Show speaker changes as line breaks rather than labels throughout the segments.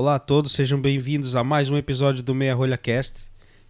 Olá a todos, sejam bem-vindos a mais um episódio do Meia Rolha Cast.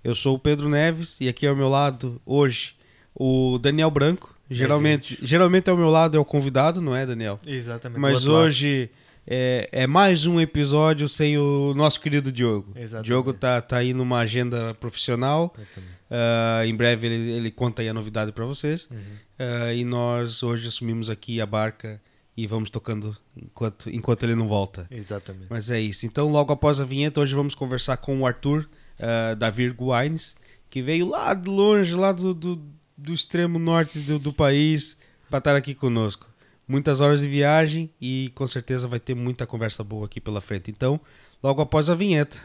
Eu sou o Pedro Neves e aqui ao meu lado hoje o Daniel Branco. Geralmente, geralmente ao meu lado é o convidado, não é, Daniel?
Exatamente.
Mas hoje é, é mais um episódio sem o nosso querido Diogo.
Exatamente.
Diogo tá, tá aí numa agenda profissional. Uh, em breve ele, ele conta aí a novidade para vocês.
Uhum.
Uh, e nós hoje assumimos aqui a barca e vamos tocando enquanto, enquanto ele não volta.
Exatamente.
Mas é isso. Então, logo após a vinheta, hoje vamos conversar com o Arthur uh, da Virgo Wines, que veio lá de longe, lá do, do, do extremo norte do, do país, para estar aqui conosco. Muitas horas de viagem e com certeza vai ter muita conversa boa aqui pela frente. Então, logo após a vinheta.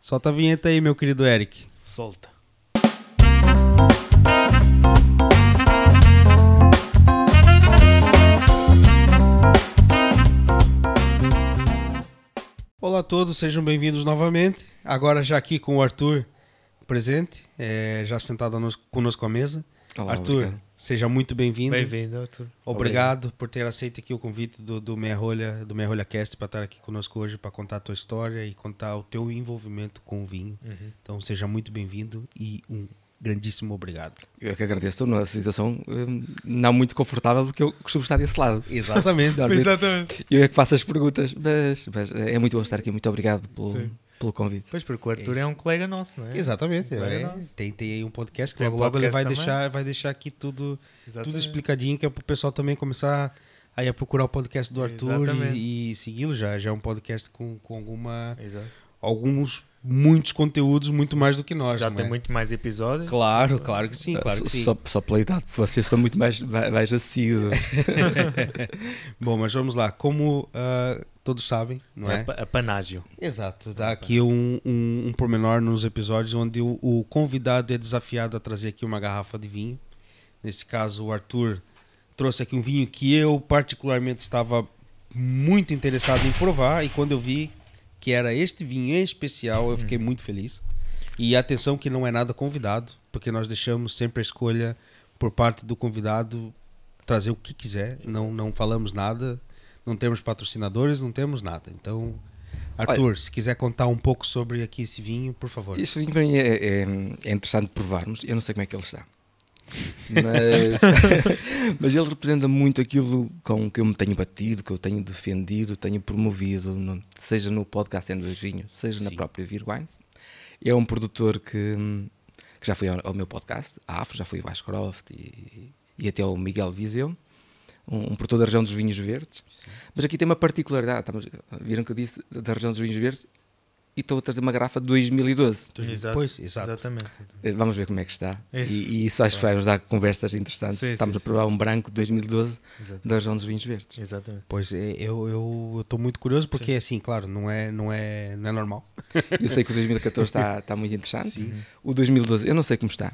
Solta a vinheta aí, meu querido Eric.
Solta.
Olá a todos, sejam bem-vindos novamente. Agora já aqui com o Arthur presente, é, já sentado conosco à mesa.
Olá,
Arthur,
obrigado.
seja muito bem-vindo.
Bem-vindo, Arthur.
Obrigado por ter aceito aqui o convite do, do Meia Rolha, do Meia Rolha Cast para estar aqui conosco hoje para contar a tua história e contar o teu envolvimento com o vinho.
Uhum.
Então seja muito bem-vindo e um grandíssimo obrigado.
Eu é que agradeço. Estou numa situação hum, não muito confortável porque eu costumo estar desse lado.
Exatamente.
Exatamente.
Eu é que faço as perguntas, mas, mas é muito bom estar aqui. Muito obrigado pelo,
Sim.
pelo convite.
Pois, porque o Arthur
É
é, um colega nosso, não é?
Exatamente.
Um
é. tem, tem aí um podcast que logo,
um
logo ele vai
podcast
deixar, vai deixar aqui tudo, tudo explicadinho, que é para o pessoal também começar aí a procurar o podcast do Arthur
Exatamente.
e, e segui-lo já. Já é um podcast com, com alguma,
Exato.
alguns, muitos conteúdos, muito mais do que nós.
Já tem
é?
muito mais episódios.
Claro, claro que sim, claro que sim.
só, só pela idade, porque vocês são muito mais, mais assíduos.
Bom, mas vamos lá. Como ah, todos sabem, não
É
é?
panágio.
Exato. Dá aqui um, um, um pormenor nos episódios onde o, o convidado é desafiado a trazer aqui uma garrafa de vinho. Nesse caso, o Arthur trouxe aqui um vinho que eu particularmente estava muito interessado em provar e quando eu vi que era este vinho em especial, eu fiquei muito feliz. E atenção que não é nada convidado, porque nós deixamos sempre a escolha por parte do convidado trazer o que quiser, não não falamos nada, não temos patrocinadores, não temos nada. Então, Arthur, se quiser contar um pouco sobre aqui esse vinho, por favor.
Este vinho para mim é, é, é interessante provarmos. Eu não sei como é que ele está. Mas, mas ele representa muito aquilo com que eu me tenho batido, que eu tenho defendido, tenho promovido, no- seja no podcast Vinhos, seja na
Sim.
própria Vir Wines. É um produtor que, que já foi ao, ao meu podcast, a AFRO, já foi o Vasco Croft e, e até o Miguel Viseu, um, um produtor da região dos vinhos verdes. Mas aqui tem uma particularidade, estamos- viram que eu disse da região dos vinhos verdes e estou a trazer uma garrafa de 2012.
Exato.
Pois, exato.
Exatamente.
Eh, Vamos ver como é que está.
Isso.
E, e isso acho que vai nos dar conversas interessantes.
Sim,
Estamos
sim,
a provar um branco de 2012
Exato.
da região dos vinhos verdes.
Exatamente.
Pois é, eu eu estou muito curioso porque assim, claro, não é não é não é normal.
Eu sei que o 2014 está, está muito interessante.
Sim.
O 2012, eu não sei como está.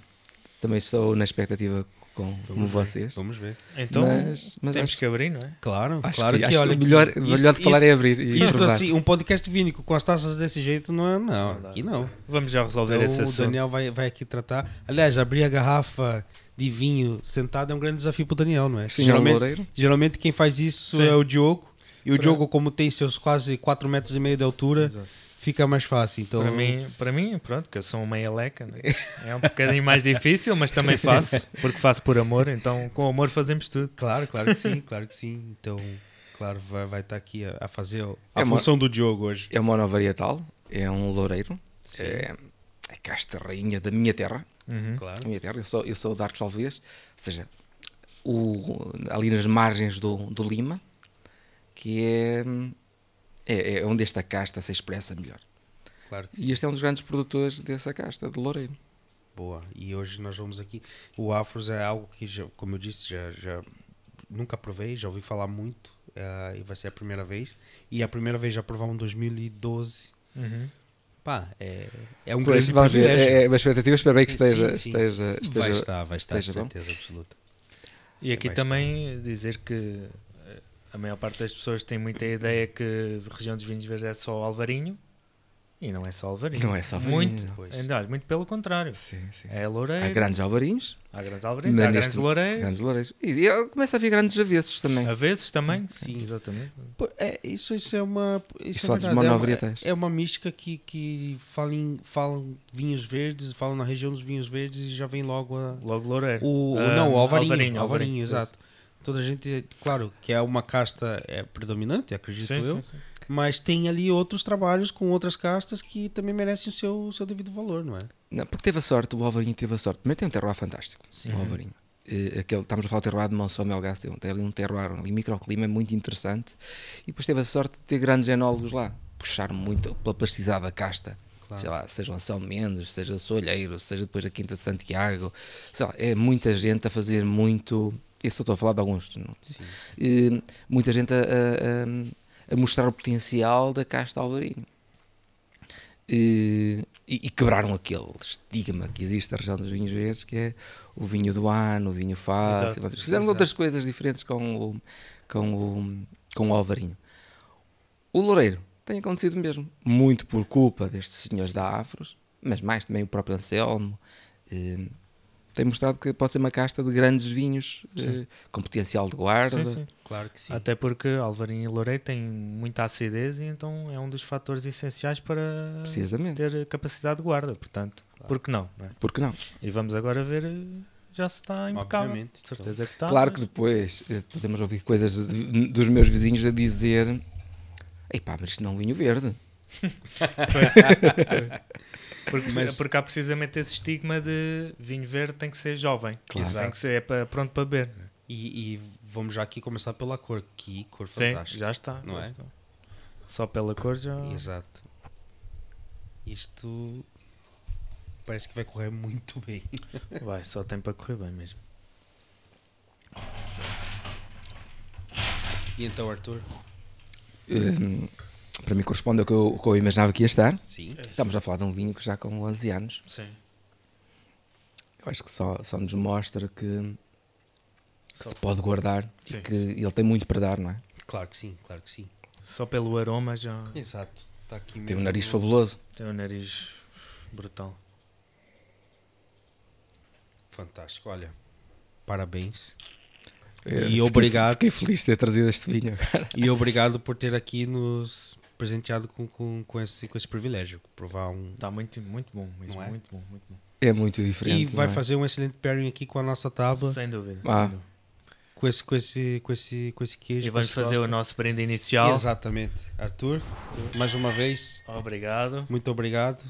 Também estou na expectativa com, como
ver,
vocês.
Vamos ver.
Então,
Mas- mas
temos
acho-
que abrir, não é?
Claro,
Acho
claro
que,
que, olha
que o melhor,
aqui,
o melhor de falar
isto,
é abrir e
isto
provar.
assim, um podcast vínico com as taças desse jeito não é não, aqui não.
Vamos já resolver
Então,
esse
o
assunto.
Daniel vai, vai aqui tratar. Aliás, abrir a garrafa de vinho sentado é um grande desafio para o Daniel, não é?
Sim, é
geralmente, geralmente quem faz isso
Sim.
é o Diogo. E o Diogo, como tem seus quase 4 metros e meio de altura,
Exato.
Fica mais fácil. Então,
Para, mim, para mim, pronto, que eu sou uma meia leca, né? é um bocadinho mais difícil, mas também faço, porque faço por amor, então com amor fazemos tudo.
Claro, claro que sim, claro que sim. Então, claro, vai, vai estar aqui a, a fazer a
É uma-
função do Diogo hoje.
É monovarietal, é um loureiro.
Sim.
É, é casta rainha da minha terra.
Uhum.
Claro.
a minha terra, eu sou, eu sou de Arcos Alvês, ou seja, o, ali nas margens do, do Lima, que é, é, é onde esta casta se expressa melhor.
Claro que sim.
E este é um dos grandes produtores dessa casta, de Loureiro.
Boa. E hoje nós vamos aqui. O Afros é algo que, já, como eu disse, já, já nunca provei, já ouvi falar muito. eh, e vai ser a primeira vez. E a primeira vez já provar um 2012.
Uhum.
Pá, é, é um
Pois,
grande
vamos ver, é, é uma expectativa, espero bem que
Sim,
esteja,
sim.
esteja,
vai
esteja
estar, vai estar, de
esteja bom.
certeza absoluta.
E aqui
Vai
também dizer que a maior parte das pessoas tem muita ideia que a região dos vinhos verdes é só Alvarinho, E não é só Alvarinho.
Não é só Alvarinho,
Muito, aliás, muito pelo contrário.
Sim, sim.
É Loureiro.
Há grandes alvarinhos,
Há grandes Alvarinhos,
mas
há
neste-
grandes Loureiros.
grandes loureiros. E, e começa a haver grandes avessos também.
A vezes também.
Sim.
Exatamente.
Pô, é, isso, isso é uma. Isso
só
é, verdade, é, uma, é uma mística que, que fala em, falam vinhos verdes, falam na região dos vinhos verdes e já vem logo a,
Logo Loureiro.
o, o-
Ah,
não, o Alvarinho.
Alvarinho,
Alvarinho,
Alvarinho,
exato. Toda a gente, claro, que é uma casta é, predominante, acredito
Sim,
eu,
sim, sim.
mas tem ali outros trabalhos com outras castas que também merecem o seu, o seu devido valor, não é?
Não, porque teve a sorte, o Alvarinho teve a sorte. Primeiro tem um terroir fantástico,
Sim.
o Alvarinho. Eh, aquele, estamos a falar do terroir de Monção Melgaço, tem um- tem ali um terroir, ali, um microclima muito interessante. E depois teve a sorte de ter grandes enólogos lá, puxar muito pela plasticidade da casta.
Claro.
Sei lá, seja o Anselmo Mendes, seja o Solheiro, seja depois a Quinta de Santiago. Sei lá, é muita gente a fazer muito. Isso eu estou a falar de alguns. Eh, muita gente a, a- a- mostrar o potencial da casta Alvarinho. E, e quebraram aquele estigma que existe na região dos vinhos verdes, que é o vinho do ano, o vinho fácil.
Exato,
Fizeram
exato.
outras coisas diferentes com o, com o, com o Alvarinho. O Loureiro tem acontecido mesmo, muito por culpa destes senhores da Afros, mas mais também o próprio Anselmo. eh, tem mostrado que pode ser uma casta de grandes vinhos eh, com potencial de guarda.
Sim, sim.
Claro que sim.
Até porque Alvarinho e Loureiro têm muita acidez e então é um dos fatores essenciais para
Precisamente.
ter capacidade de guarda. Portanto, por que não, não é?
Por que não?
E vamos agora ver, eh, já se está impecável.
Obviamente.
De certeza que está.
Claro que depois eh, podemos ouvir coisas de- dos meus vizinhos a dizer: Ei pá, mas isto não é um vinho verde.
Porque,
Mas-
porque há precisamente esse estigma de vinho verde tem que ser jovem.
Claro.
Tem
Exato.
que ser é para, pronto para beber.
E, e vamos já aqui começar pela cor. Que cor
Sim,
fantástica.
já está.
Não
já
é?
está. Só pela cor já.
Exato. Isto parece que vai correr muito bem.
Vai, só tem para correr bem mesmo.
E então, Arthur?
Eh, para mim corresponde ao que, eu, o que eu imaginava que ia estar.
Sim.
Estamos a falar de um vinho que já com 11 anos.
Sim.
Eu acho que só, só nos mostra que, que
Só-
se pode guardar
Sim.
e que ele tem muito para dar, não é?
Claro que sim, claro que sim.
Só pelo aroma já
Exato. Está aqui
Tem um nariz fabuloso.
tem o nariz brutal.
Fantástico, olha. Parabéns.
Eh,
E
fiquei-
obrigado.
Fiquei feliz de ter trazido este vinho.
E obrigado por ter aqui nos presenteado com, com, com, esse, com esse privilégio. Provar um.
Está muito, muito bom mesmo.
Não é?
Muito bom, muito bom.
É muito diferente.
E vai
é?
fazer um excelente pairing aqui com a nossa tábua,
Sem dúvida.
Ah.
sem dúvida.
com esse, com esse, com esse, com esse queijo.
E vamos fazer
tosta.
o nosso brinde inicial.
Exatamente. Arthur, mais uma vez,
Obrigado.
muito obrigado.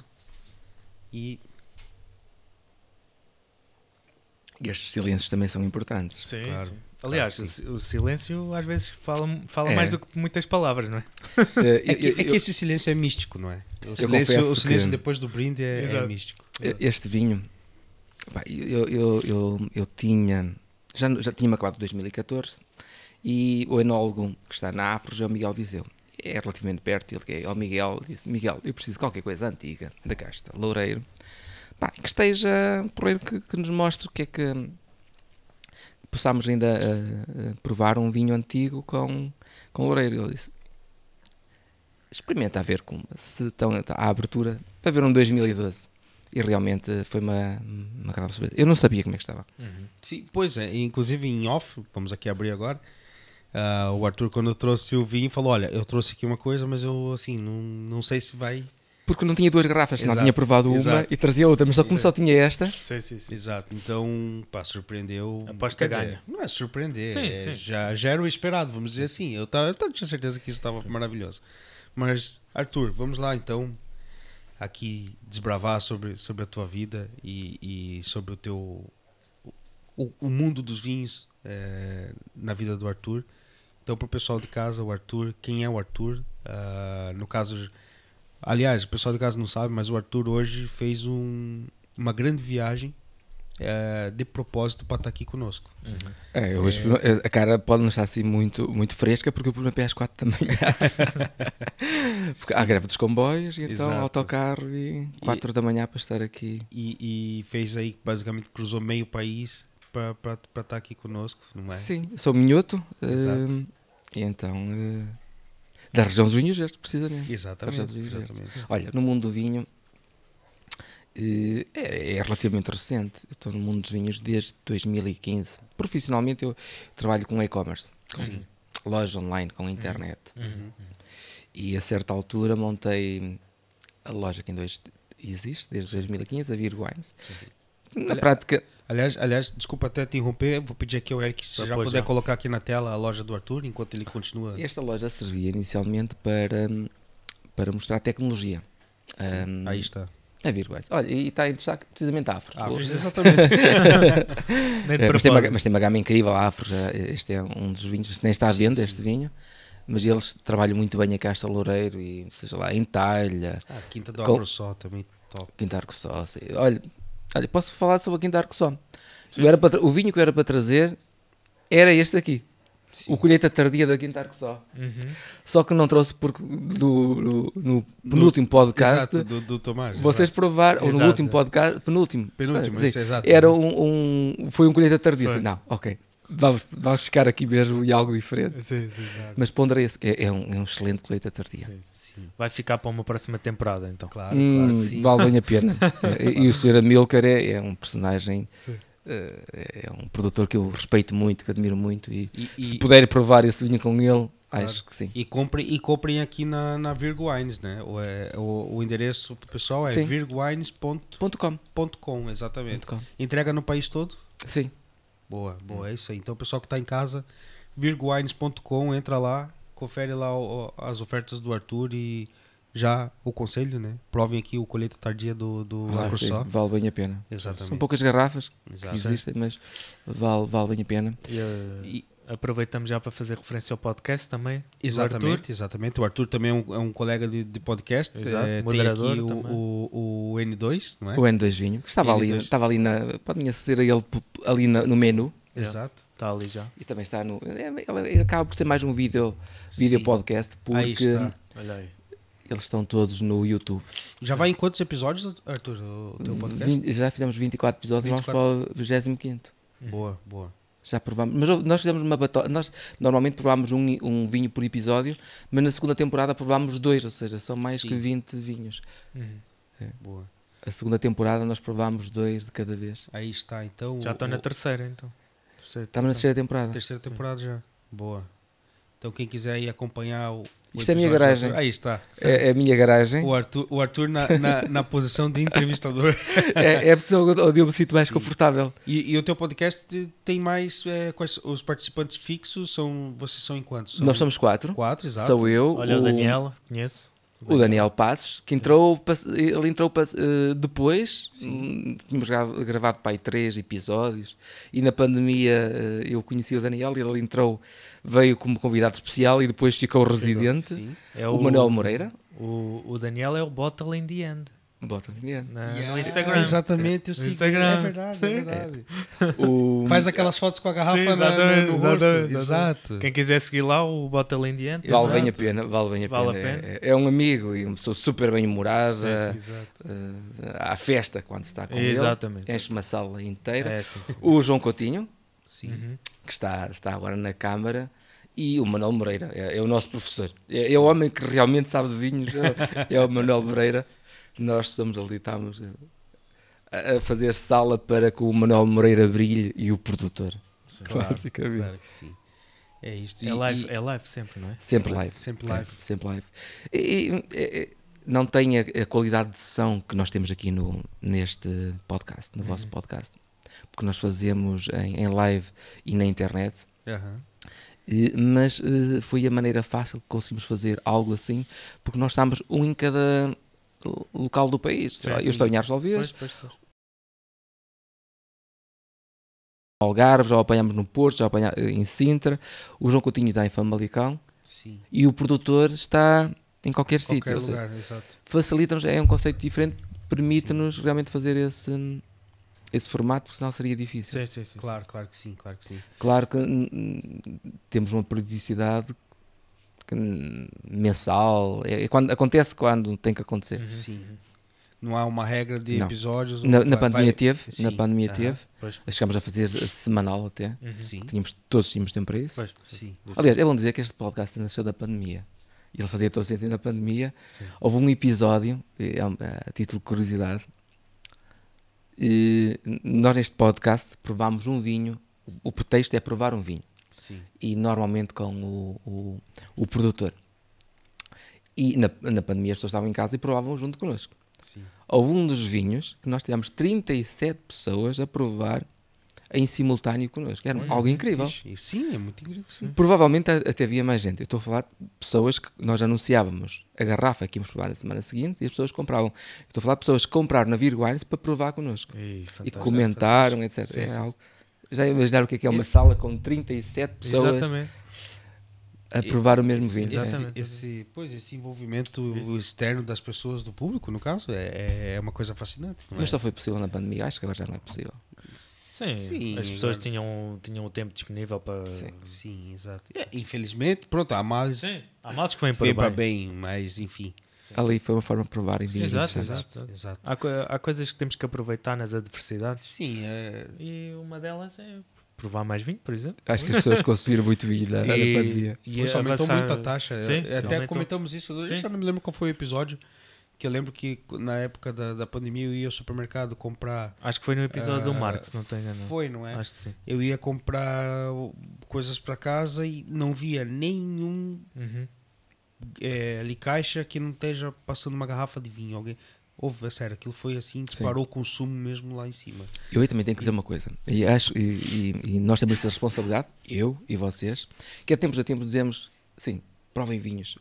E
E estes silêncios também são importantes.
Sim,
Claro.
sim. Aliás,
Claro
o silêncio às vezes fala, fala
É.
mais do que muitas palavras, não é?
É que,
eu-
é que
eu-
esse silêncio é místico, não é? O silêncio, o silêncio
que-
depois do brinde é, é místico.
Este vinho, pá, eu, eu, eu, eu tinha, já, já tinha-me acabado em 2014 e o enólogo que está na Afros é o Miguel Viseu. É relativamente perto, ele que é o Miguel, disse, Miguel, eu preciso de qualquer coisa antiga da casta, loureiro, pá, que esteja porreiro, que, que nos mostre o que é que possamos ainda eh, provar um vinho antigo com, com loureiro. Ele disse, experimenta a ver como, se estão à abertura para ver um 2012. E realmente foi uma, uma agradável surpresa. Eu não sabia como é que estava.
Sim, pois é, inclusive em off, vamos aqui abrir agora. ah, o Arthur, quando eu trouxe o vinho, falou: Olha, eu trouxe aqui uma coisa, mas eu assim, não, não sei se vai.
Porque não tinha duas garrafas, senão
Exato,
tinha provado uma
exato.
e trazia outra, mas só como só tinha esta,
Sim, sim, sim.
Exato, então, pá, surpreendeu.
Aposto que
dizer,
ganha.
Não é surpreender,
Sim,
é-
sim.
Já, já era o esperado, vamos dizer assim. Eu, tava, eu tinha certeza que isso estava maravilhoso. Mas, Arthur, vamos lá então, aqui desbravar sobre, sobre a tua vida e, e sobre o teu. O, o mundo dos vinhos eh, na vida do Arthur. Então, para o pessoal de casa, o Arthur, quem é o Arthur? Ah, no caso, aliás, o pessoal de casa não sabe, mas o Arthur hoje fez um, uma grande viagem eh, de propósito para estar aqui conosco.
Uhum.
É, hoje a cara pode não estar assim muito, muito fresca porque eu pus na P às 4 da manhã. porque há greve dos comboios e então
Exato.
autocarro e 4 da manhã para estar aqui.
E, e fez aí, basicamente, cruzou meio país para estar aqui conosco, não é?
Sim, sou minhoto.
Exato.
eh, e então eh, Da região dos vinhos verdes, precisamente.
Exatamente.
Vinhos
exatamente.
Olha, no mundo do vinho eh, é, é relativamente recente. Eu estou no mundo dos vinhos desde 2015. Profissionalmente eu trabalho com e-commerce, com
Sim.
loja online, com internet.
Uhum.
E a certa altura montei a loja que ainda hoje existe, desde 2015, a Virgo Wines. Na prática,
Aliás, aliás, desculpa até te interromper, vou pedir aqui ao Eric se já puder
já.
colocar aqui na tela a loja do Arthur, enquanto ele continua.
esta loja servia inicialmente para, para mostrar tecnologia. Ahm,
Aí está.
a Virgo Wines. Olha, e está em destaque precisamente a Afro.
Ah, exatamente.
É, mas, tem uma, mas tem uma gama incrível, a Afro. já- Este é um dos vinhos, nem está à
Sim,
venda,
sim.
este vinho. Mas eles trabalham muito bem a casta loureiro e, seja lá, em talha,
Ah, Quinta do Agro Só também top.
Quinta Arco Só. assim. Olha, olha, posso falar sobre a Quinta Arco era para o vinho que eu era para trazer era este aqui. O colheita tardia da Quinta Arco Só.
Uhum.
Só que não trouxe porque do, no, no penúltimo podcast
Exato, do, do Tomás.
vocês provaram, ou no
Exato.
último podcast, penúltimo,
Penúltimo,
sim,
isso, exato.
era um, um- foi um colheita tardia. Não, ok, vamos, vamos ficar aqui mesmo e algo diferente.
Sim, sim, claro.
Mas ponderei esse, é, é um, é um excelente colheita tardia.
Sim. Vai ficar para uma próxima temporada, então.
claro,
Hum,
claro que sim.
vale bem a pena. e, o Sr. Amilcar é, é um personagem,
Sim.
eh, é um produtor que eu respeito muito, que admiro muito. E,
E,
se
e,
puder provar esse vinho com ele, acho que sim.
e comprem, e comprem aqui na, na Virgo Wines, né? O, é, o, o endereço pessoal é virgowines.com,
Ponto .com.
exatamente.
Ponto com.
Entrega no país todo?
Sim,
Boa, boa, é isso aí. Então, o pessoal que está em casa, virgowines.com, entra lá, confere lá o- as ofertas do Arthur e já o conselho, né? Provem aqui o colheita tardia do, do
Ah, sim,
Só.
vale bem a pena.
Exatamente.
São poucas garrafas que
Exato.
existem, mas vale, vale bem a pena.
E, uh,
E-
aproveitamos já para fazer referência ao podcast também.
Exatamente, exatamente. O Arthur também é um, é um colega de, de podcast.
Exato,
eh,
moderador
tem aqui o, o, o N2, não é?
O N2 vinho, que estava ali,
N2.
estava ali na. Pode ser ele p- ali na- no menu.
Exato.
Está ali já.
E também está no. é, Ele, acaba por ter mais um vídeo, vídeo
Sim.
podcast,
Aí
porque
está.
Olha aí.
eles estão todos no YouTube.
Já vai em quantos episódios, Arthur, o teu podcast?
Vinte- já fizemos 24 episódios,
24.
vamos para o 25.
Boa, boa.
Já provamos. Mas nós fizemos uma batalha. Nós normalmente provamos um, um vinho por episódio, mas na segunda temporada provámos dois, ou seja, são mais
Sim.
que 20 vinhos.
Uhum.
boa.
A segunda temporada nós provámos dois de cada vez.
Aí está, então.
Já
o-
estou na
o-
terceira, então.
Estamos na terceira temporada.
terceira temporada já. Boa. Então, quem quiser aí acompanhar o. o
Isto é a minha garagem.
Aí está.
É, é a minha garagem.
O Arthur, o Arthur na, na, na posição de entrevistador.
é, é a pessoa onde eu me sinto mais
Sim.
confortável.
E, e o teu podcast tem mais. é, quais, os participantes fixos são. Vocês são em quantos? São
Nós somos quatro.
quatro, exato.
Sou eu,
Olha o,
o,
Daniel, conheço.
O Daniel Passos, que entrou, ele entrou eh, depois, hum, tínhamos gra- gravado para aí três episódios, e na pandemia eh, eu conheci o Daniel e ele entrou, veio como convidado especial e depois ficou residente.
Sim.
É
O Manuel Moreira.
O, o Daniel é o Bottle in the End.
Bota
na-
Yeah,
no Instagram.
Exatamente, eu
No
sigo.
Instagram.
É verdade, é verdade.
O,
Faz aquelas fotos com a garrafa
Sim,
na- na-
exatamente,
no rosto.
exatamente,
Exato.
Quem quiser seguir lá, o Bottle in the End.
Vale bem a pena, vale bem a
Vale
pena.
a pena.
É, é um amigo e uma pessoa super bem humorada. Eh, à festa quando está com
Exatamente.
ele. Enche uma sala inteira.
É, sim, sim.
O João Coutinho,
Sim.
Uhum.
que está, está agora na Câmara, e o Manuel Moreira, é, é o nosso professor. É, é o homem que realmente sabe de vinhos, é, é o Manuel Moreira. Nós somos ali, estamos a, a fazer sala para que o Manuel Moreira brilhe e o produtor,
Claro,
basicamente.
claro que sim. É isto.
É
E-
live,
e-
é live sempre, não é?
Sempre live.
Sempre
É,
live.
sempre live. E, e- e- não tem a, a qualidade de som que nós temos aqui no, neste podcast, no vosso
Uhum.
podcast. Porque nós fazemos em, em live e na internet.
Aham.
E- mas eh, foi a maneira fácil que conseguimos fazer algo assim, porque nós estamos um em cada local do país.
Sim,
lá, eu estou em Arsolveiras,
Pois, pois, pois.
Algarve, já o apanhamos no Porto, já o apanha- em Sintra, o João Coutinho está em Famalicão
Sim.
e o produtor está em qualquer, sítio.
Qualquer exato.
facilita-nos, é um conceito diferente, permite-nos realmente fazer esse, esse formato, porque senão seria difícil.
Sim, sim, sim.
Claro, claro que sim, claro que sim.
Claro que temos uma periodicidade que, mensal, é, é quando, acontece quando tem que acontecer.
Uhum,
Sim.
uhum.
Não há uma regra de
Não.
episódios.
Na, na
vai-
pandemia
vai-
teve, na
Sim,
pandemia
aham.
teve,
Pois.
chegámos a fazer semanal até,
Uhum.
Sim,
tínhamos, todos tínhamos tempo para isso.
Pois.
sim.
Aliás, é bom dizer que este podcast nasceu da pandemia. E ele fazia todo sentido na pandemia.
Sim.
Houve um episódio, é, é, a título de curiosidade, e nós neste podcast provámos um vinho, o pretexto é provar um vinho,
Sim.
e normalmente com o, o, o produtor. E na, na pandemia as pessoas estavam em casa e provavam junto connosco.
Sim.
Houve um dos vinhos que nós tivemos 37 pessoas a provar em simultâneo connosco. Era algo incrível.
Fixe. Sim, é muito incrível. Sim.
Provavelmente até havia mais gente. Eu estou a falar de pessoas que nós anunciávamos a garrafa que íamos provar na semana seguinte e as pessoas compravam. Eu Estou a falar de pessoas que compraram na Virwines para provar connosco.
E,
E comentaram, etc.
Sim,
É
sim,
algo- Já imaginaram o que é, que é uma
Esse-
sala com 37 pessoas
Exatamente.
a provar o mesmo
Esse,
vinho?
esse,
Exatamente.
esse- pois, esse envolvimento
Isso.
externo das pessoas, do público, no caso, é, é uma coisa fascinante. não é?
Mas só foi possível na pandemia, acho que agora já não é possível.
Sim, as pessoas tinham, tinham o tempo disponível para.
Sim.
Sim, exato. É, infelizmente, pronto, há males
Sim, há males que vêm para
vem para
bem.
bem, mas enfim.
Ali foi uma forma de provar em vinhos
Exato, exato.
exato.
Há, há coisas que temos que aproveitar nas adversidades
Sim, é,
e uma delas é provar mais vinho, por exemplo.
Acho que as pessoas consumiram muito vinho na, na
E-
pandemia.
e
Pois aumentou
avançar-
muito a taxa.
Sim,
É,
sim,
Até
aumentou.
comentamos isso. Eu
Sim.
já não me lembro qual foi o episódio. Que eu lembro que na época da, da pandemia eu ia ao supermercado comprar.
Acho que foi no episódio do
Ah,
Marx, não estou enganado.
Foi, não é?
Acho que sim.
Eu ia comprar uh, coisas para casa e não via nenhum
Uhum.
É, ali caixa que não esteja passando uma garrafa de vinho. Alguém. Houve, é sério, aquilo foi assim, disparou o consumo mesmo lá em cima.
Eu aí também tenho que dizer uma coisa. E, acho, e, e- e nós temos essa responsabilidade, eu e vocês, que a tempos a tempos dizemos, sim, provem vinhos,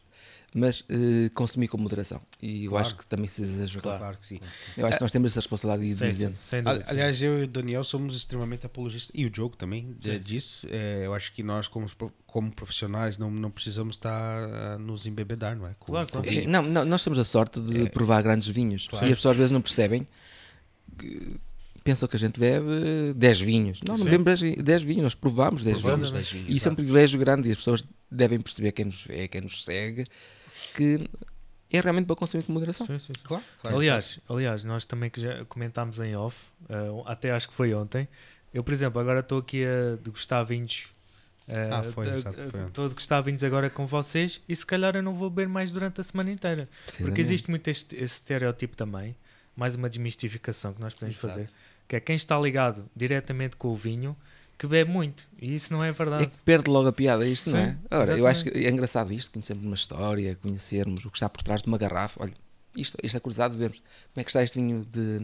mas eh, consumir com moderação. E eu
Claro.
acho que também se exagerou.
Claro, que sim.
Eu acho que nós temos essa responsabilidade de
Sim,
dizer.
sim, sim.
Aliás, eu e o Daniel somos extremamente apologistas, e o Diogo também, de- disso. É, eu acho que nós, como, como profissionais, não, não precisamos estar a nos embebedar, não é? Com-
Claro,
com
claro.
Eh, Não, não, nós temos a sorte de
É.
provar grandes vinhos.
Claro.
E as pessoas às vezes não percebem. que pensam que a gente bebe 10 vinhos. Não, não
Sim.
bebemos 10 10 vinhos, nós provamos 10
Provamos
vinhos.
dez vinhos,
E isso é um privilégio grande e as pessoas devem perceber, quem nos vê, quem nos segue, que é realmente para consumir com moderação.
Sim, sim, sim.
Claro, claro,
aliás, aliás, nós também que já comentámos em off, eh, até acho que foi ontem. Eu, por exemplo, agora estou aqui a degustar vinhos. eh,
Ah, foi, exato.
Estou a degustar vinhos agora com vocês e se calhar eu não vou beber mais durante a semana inteira. Porque existe muito este, esse estereótipo também, mais uma desmistificação que nós podemos
Exato.
fazer, que é quem está ligado diretamente com o vinho que bebe muito. E isso não é
É
verdade.
que perde logo a piada isto, não é?
Sim,
Ora, eu acho que é engraçado isto, conhecermos uma história, conhecermos o que está por trás de uma garrafa. Olha, isto, isto é curiosidade de vermos como é que está este vinho de,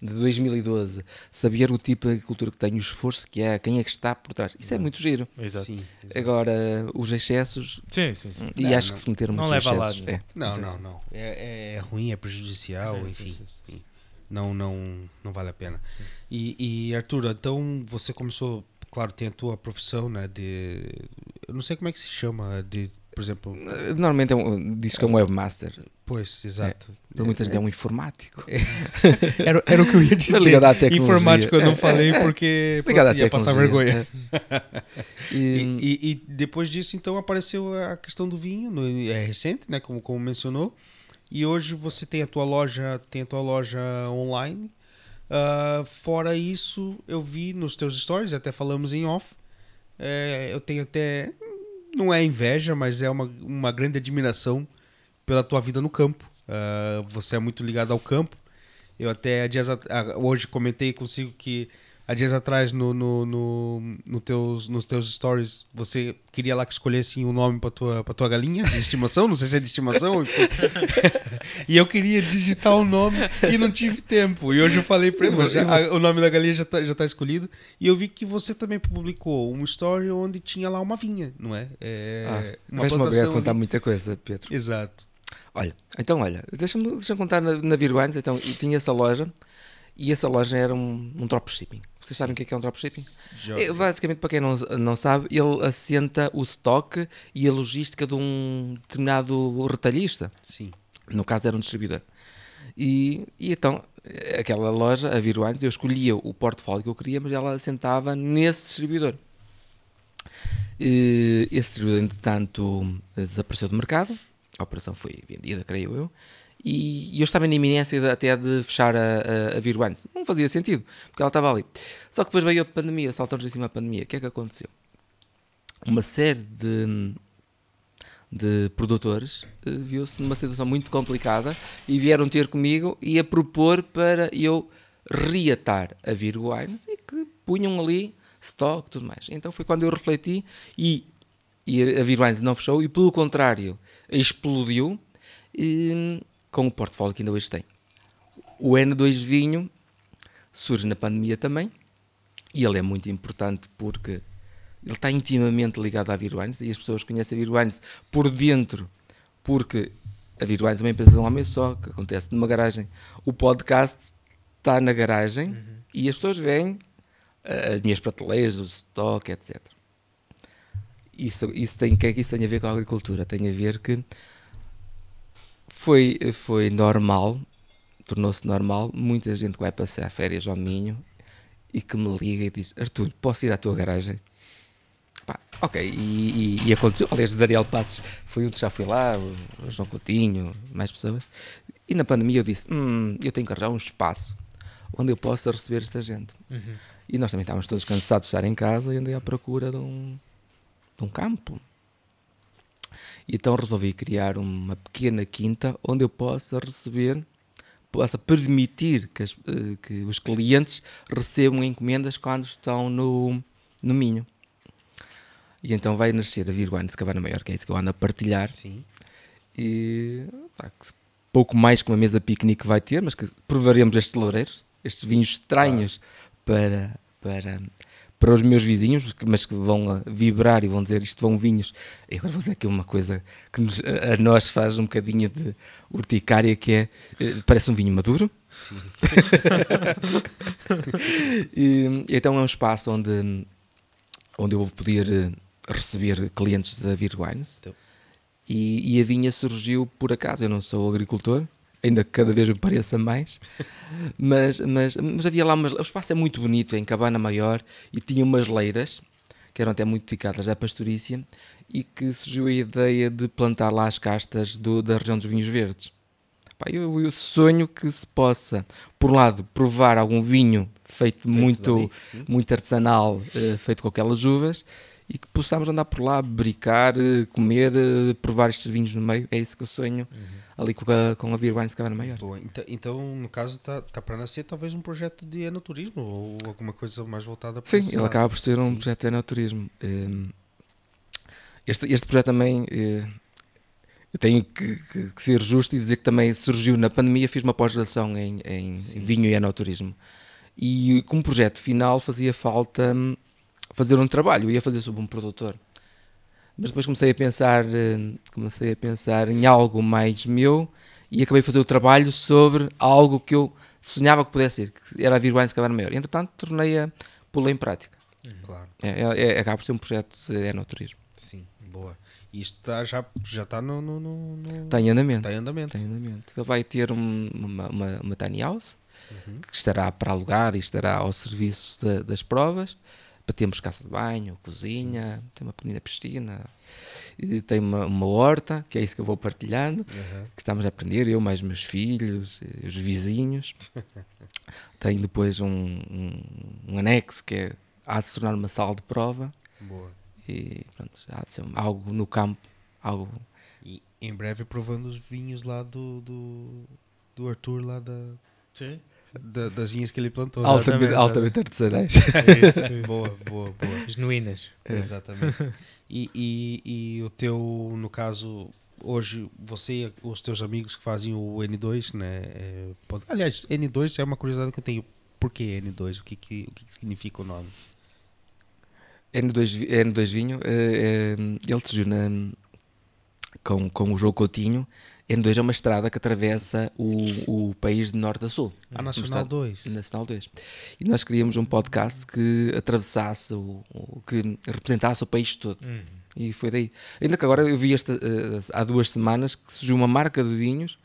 de 2012, saber o tipo de agricultura que tem, o esforço que é, quem é que está por trás. Isso é muito giro.
Exato.
Sim, exato.
Agora, os excessos,
Sim, sim, sim.
e
Não,
acho
não.
que se meteram
Não
muitos
leva a
excessos.
lado
É.
Não,
Sim,
não,
sim.
não. É, é ruim, é prejudicial,
Sim,
enfim.
sim, sim.
Não, não, não vale a pena. E, e Arthur, então você começou, claro, tem a tua profissão, né? De. Eu não sei como é que se chama, de, por exemplo.
Normalmente é um, diz que é um webmaster,
Pois, exato.
para muitas vezes é um informático.
Era, era o que eu ia dizer.
ligado à tecnologia.
Informático eu
É,
não
é,
falei
é.
porque pronto,
Ligado à
ia passar vergonha.
É.
E,
E,
e- e depois disso, então, apareceu a questão do vinho, no- é recente, né? Como, como mencionou. E hoje você tem a tua loja, tem a tua loja online. Ah, fora isso, eu vi nos teus stories, até falamos em off. é, eu tenho até. Não é inveja, mas é uma, uma grande admiração pela tua vida no campo. Ah, você é muito ligado ao campo. Eu até dias hoje comentei consigo que há dias atrás no, no, no, no teus, nos teus stories você queria lá que escolhesse um nome para tua, pra tua galinha de estimação, não sei se é de estimação. e eu queria digitar o nome e não tive tempo. E hoje eu falei para ele, já- a- o nome da galinha já tá, já tá escolhido. E eu vi que você também publicou um story onde tinha lá uma vinha, não é? é
ah, vais-me obrigar a contar
ali.
muita coisa, Pedro.
Exato.
Olha, então olha, deixa-me deixa contar na, na Virguanes, então, e tinha essa loja, e essa loja era um, um dropshipping. Vocês sabem o que é, que é um dropshipping?
Já-
É, basicamente, para quem não, não sabe, ele assenta o estoque e a logística de um determinado retalhista.
Sim.
No caso, era um distribuidor. E, e então, aquela loja, a Virwines, eu escolhia o portfólio que eu queria, mas ela assentava nesse distribuidor. E esse distribuidor, entretanto, desapareceu do mercado. A operação foi vendida, creio eu. E, eu estava na iminência de- até de fechar a, a, a. Não fazia sentido, porque ela estava ali. Só que depois veio a pandemia, saltou-nos em cima a pandemia. O que é que aconteceu? Uma série de, de produtores eh, viu-se numa situação muito complicada e vieram ter comigo e a propor para eu reatar a Virgo e que punham ali stock e tudo mais. Então foi quando eu refleti e, e a Virgo Wines não fechou e pelo contrário explodiu e, com o portfólio que ainda hoje tem. O N2 vinho surge na pandemia também e ele é muito importante porque ele está intimamente ligado à Virwines e as pessoas conhecem a Virwines por dentro, porque a Virwines é uma empresa de um homem só, que acontece numa garagem. O podcast está na garagem uhum. e as pessoas veem uh, as minhas prateleiras, o stock, etc. Isso, isso tem, que é que isso tem a ver com a agricultura? Tem a ver que foi, foi normal, tornou-se normal, muita gente vai passar férias ao Minho e que me liga e diz: Arthur, posso ir à tua garagem? Pá, ok, e, e, e, aconteceu. Aliás, o Daniel Passos foi um que já foi lá, o, João Coutinho, mais pessoas. E na pandemia eu disse: hum, eu tenho que arranjar um espaço onde eu possa receber esta gente. Uhum. E nós também estávamos todos cansados de estar em casa e andei à procura de um, de um campo. E então resolvi criar uma pequena quinta onde eu possa receber, possa permitir que, as, eh, que os clientes recebam encomendas quando estão no, no Minho. E então vai nascer a Virguane de Cabana Maior, que é isso que eu ando a partilhar. Sim. E pá, pouco mais que uma mesa piquenique vai ter, mas que provaremos estes loureiros, estes vinhos estranhos para, para, para os meus vizinhos, mas que vão vibrar e vão dizer isto vão vinhos. E agora vou dizer aqui uma coisa que nos, a nós faz um bocadinho de urticária, que é, eh, parece um vinho maduro. Sim. e, então é um espaço onde, onde eu vou poder eh, receber clientes da Virwines. Então. E, e, a vinha surgiu por acaso. Eu não sou agricultor, ainda que cada vez me pareça mais, mas, mas, mas havia lá umas. O espaço é muito bonito, é em Cabana Maior, e tinha umas leiras que eram até muito dedicadas à pastorícia e que surgiu a ideia de plantar lá as castas do, da região dos vinhos verdes. Pá, eu, eu, sonho que se possa, por um lado, provar algum vinho feito, feito muito, muito artesanal, uh, feito com aquelas uvas, e que possamos andar por lá, brincar, eh, comer, eh, provar estes vinhos no meio. É isso que eu sonho uhum. ali com a, com a Beer Wines Cabana Maior.
Boa. Então, então, no caso, está tá para nascer talvez um projeto de enoturismo ou alguma coisa mais voltada para
Sim, ele acaba por ser um Sim. projeto de enoturismo. Ehm, este, este projeto também. Eh, eu tenho que, que, que, ser justo e dizer que também surgiu na pandemia. Fiz uma pós-graduação em, em vinho e enoturismo. E como projeto final fazia falta hum, fazer um trabalho, eu ia fazer sobre um produtor. Mas depois comecei a pensar, eh, comecei a pensar em algo mais meu e acabei a fazer o trabalho sobre algo que eu sonhava que pudesse ser, que era a Vir Wines Cabernet Maior. Entretanto, tornei-a, pô-la em prática.
Uhum. Claro.
É, é, é, acaba por ser um projeto de enoturismo.
Sim, boa. E isto tá, já já está no, no, no,
Está em andamento.
Está em andamento.
Está em andamento. Ele vai ter um, uma, uma, uma tiny house uhum. que estará para alugar e estará ao serviço de, das provas temos casa de banho, cozinha, Sim. tem uma pequena piscina, e tem uma, uma, horta, que é isso que eu vou partilhando, uhum. que estamos a aprender, eu mais meus filhos, os vizinhos. tem depois um, um, um, anexo que é, há de se tornar uma sala de prova.
Boa.
E pronto, há de ser algo no campo, algo...
E em breve provando os vinhos lá do, do, do Arthur lá da...
Sim
da, das vinhas que ele plantou.
Altamente, altamente artesanais.
É isso, é boa, boa, boa.
Genuínas.
É. Exatamente. E, e, e o teu, no caso, hoje você e os teus amigos que fazem o N2, né? É, pode... Aliás, N2 é uma curiosidade que eu tenho. Por que N2? O que, que, o que significa o nome?
N2, N2 Vinho, é, é, ele surgiu na, com, com o João Coutinho N2 é uma estrada que atravessa o, o país de norte a sul.
A Nacional 2.
Nacional 2. E nós queríamos um podcast que atravessasse, o, o que representasse o país todo. Uhum. E foi daí. Ainda que agora eu vi esta, uh, há duas semanas que surgiu uma marca de vinhos,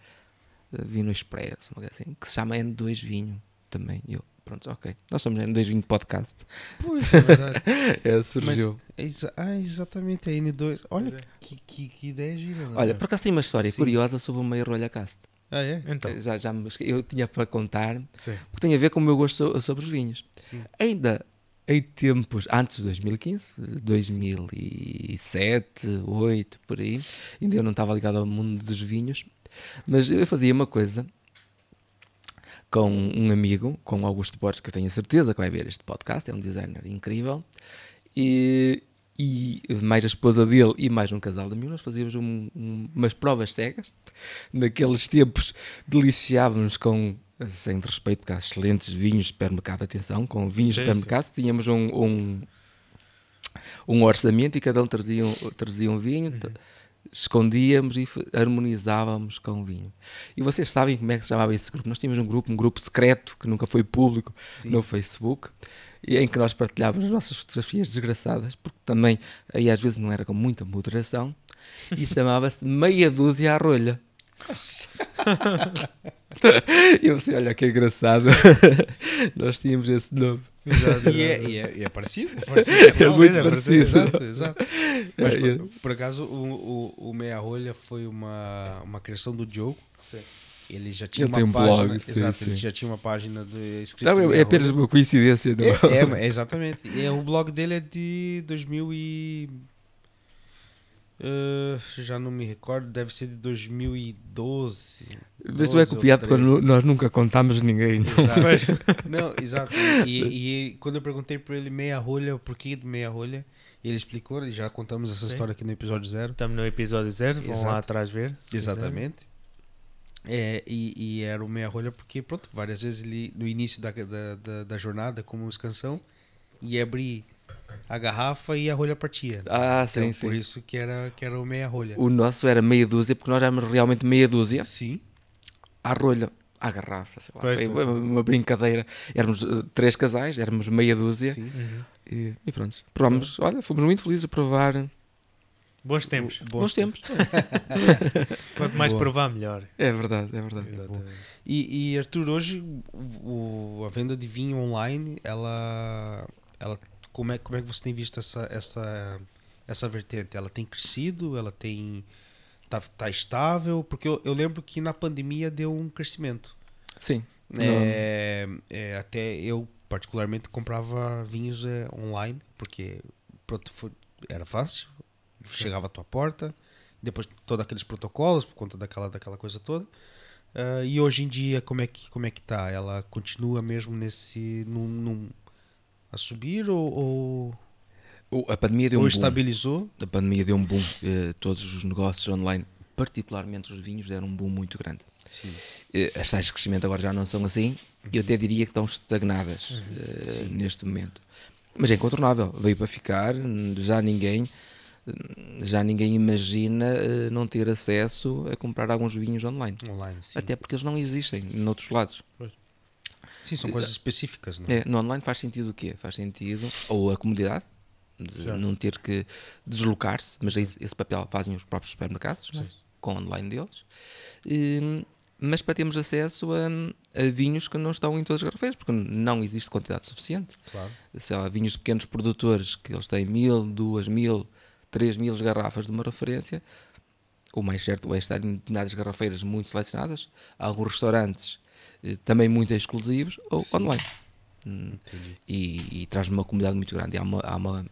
uh, Vinho Expresso, assim, que se chama N2 Vinho também. Eu, Pronto, ok. Nós somos N2 Vinho Podcast.
Pois, é verdade.
é, surgiu.
Mas, é ah, exatamente, a N2. Olha é. que, que, que, ideia gira.
É? Olha, por acaso tem uma história Sim. curiosa sobre o meio rolha cast.
Ah, é?
Então. Já, já eu tinha para contar, Sim. porque tem a ver com o meu gosto sobre os vinhos.
Sim.
Ainda em tempos antes de 2015, 2007, 2008, por aí, ainda eu não estava ligado ao mundo dos vinhos, mas eu fazia uma coisa com um amigo, com Augusto Borges, que eu tenho a certeza que vai ver este podcast, é um designer incrível, e, e mais a esposa dele e mais um casal de amigos, nós fazíamos um- um- umas provas cegas. Naqueles tempos deliciávamos com, sem respeito, há excelentes vinhos de supermercado, atenção, com vinhos de
Sim,
supermercado, tínhamos um, um, um orçamento e cada um trazia um, trazia um vinho,
Uhum.
Escondíamos e harmonizávamos com o vinho. E vocês sabem como é que se chamava esse grupo? Nós tínhamos um grupo, um grupo secreto, que nunca foi público, no Facebook, em que nós partilhávamos as nossas fotografias desgraçadas, porque também aí às vezes não era com muita moderação, e chamava-se Meia Dúzia à Rolha. e eu pensei, olha que engraçado, nós tínhamos esse nome.
E é, e é- e é parecido. É, parecido,
É muito parecido.
Exato, exato. Mas, por, por acaso, o, o, o Meia Rolha foi uma, uma criação do Diogo. Ele já tinha
Ele
uma
um
página.
blog, sim,
exato, ele
sim.
já tinha uma página de escrita.
Não, é, é apenas uma coincidência. Não?
É, é, exatamente. E é, o blog dele é de 2000 e... eh, já não me recordo, deve ser de 2012.
Mas tu é
12 ou
copiado porque
13.
nu- nós nunca contámos ninguém.
Exato. Não, exato. E, e quando eu perguntei para ele meia rolha, o porquê de meia rolha, ele explicou, e já contamos essa
Sim.
história aqui no episódio zero.
Estamos no episódio 0, vão
Exato.
lá atrás ver. se
Exatamente. É, e, e era o meia rolha porque, pronto, várias vezes ele, no início da, da, da, da jornada, como escansão, ia abrir a garrafa e a rolha partia.
Ah, sim,
Então,
sim.
Por isso que era, que era o meia rolha.
O nosso era meia dúzia, porque nós éramos realmente meia dúzia
Sim.
à rolha, à garrafa. Sei lá.
Pois,
Foi
pois.
uma, brincadeira. Éramos eh, três casais, éramos meia dúzia.
sim.
Uhum.
E, e pronto, provámos, olha, fomos muito felizes a provar.
Bons tempos.
Bons tempos.
Quanto mais
Boa.
provar, melhor.
É verdade, é verdade.
Exatamente.
E, e, Arthur, hoje o- a venda de vinho online, ela, ela como é como é que você tem visto essa essa essa vertente? Ela tem crescido? Ela tem tá, tá estável? Porque eu, eu lembro que na pandemia deu um crescimento.
Sim.
É, é, até eu particularmente comprava vinhos é, online porque pronto, foi- era fácil, chegava à tua porta, depois todos aqueles protocolos por conta daquela daquela coisa toda. Ah, e hoje em dia como é que como é que tá? Ela continua mesmo nesse num, num- a subir ou, ou,
A pandemia deu
ou
um boom.
estabilizou?
A pandemia deu um boom. Eh, todos os negócios online, particularmente os vinhos, deram um boom muito grande.
Sim.
Eh, As taxas de crescimento agora já não são assim. Eu até diria que estão estagnadas
Uhum.
eh, neste momento. Mas é incontornável. Veio para ficar. Já ninguém, já ninguém imagina eh, não ter acesso a comprar alguns vinhos online.
Online, sim.
Até porque eles não existem noutros lados.
Sim, são coisas específicas, não
É, no online faz sentido o quê? Faz sentido, ou a comodidade, de não ter que deslocar-se, mas esse, esse papel fazem os próprios supermercados, é? Com online deles. Hum, mas para termos acesso a, a vinhos que não estão em todas as garrafeiras, porque não existe quantidade suficiente.
Claro.
Sei lá, vinhos de pequenos produtores que eles têm mil, duas mil, três mil garrafas de uma referência, o mais certo é estar em determinadas garrafeiras muito selecionadas, alguns restaurantes também muito exclusivos, ou online. Hum,
Entendi.
e, e traz-me uma comunidade muito grande. Há uma, há uma,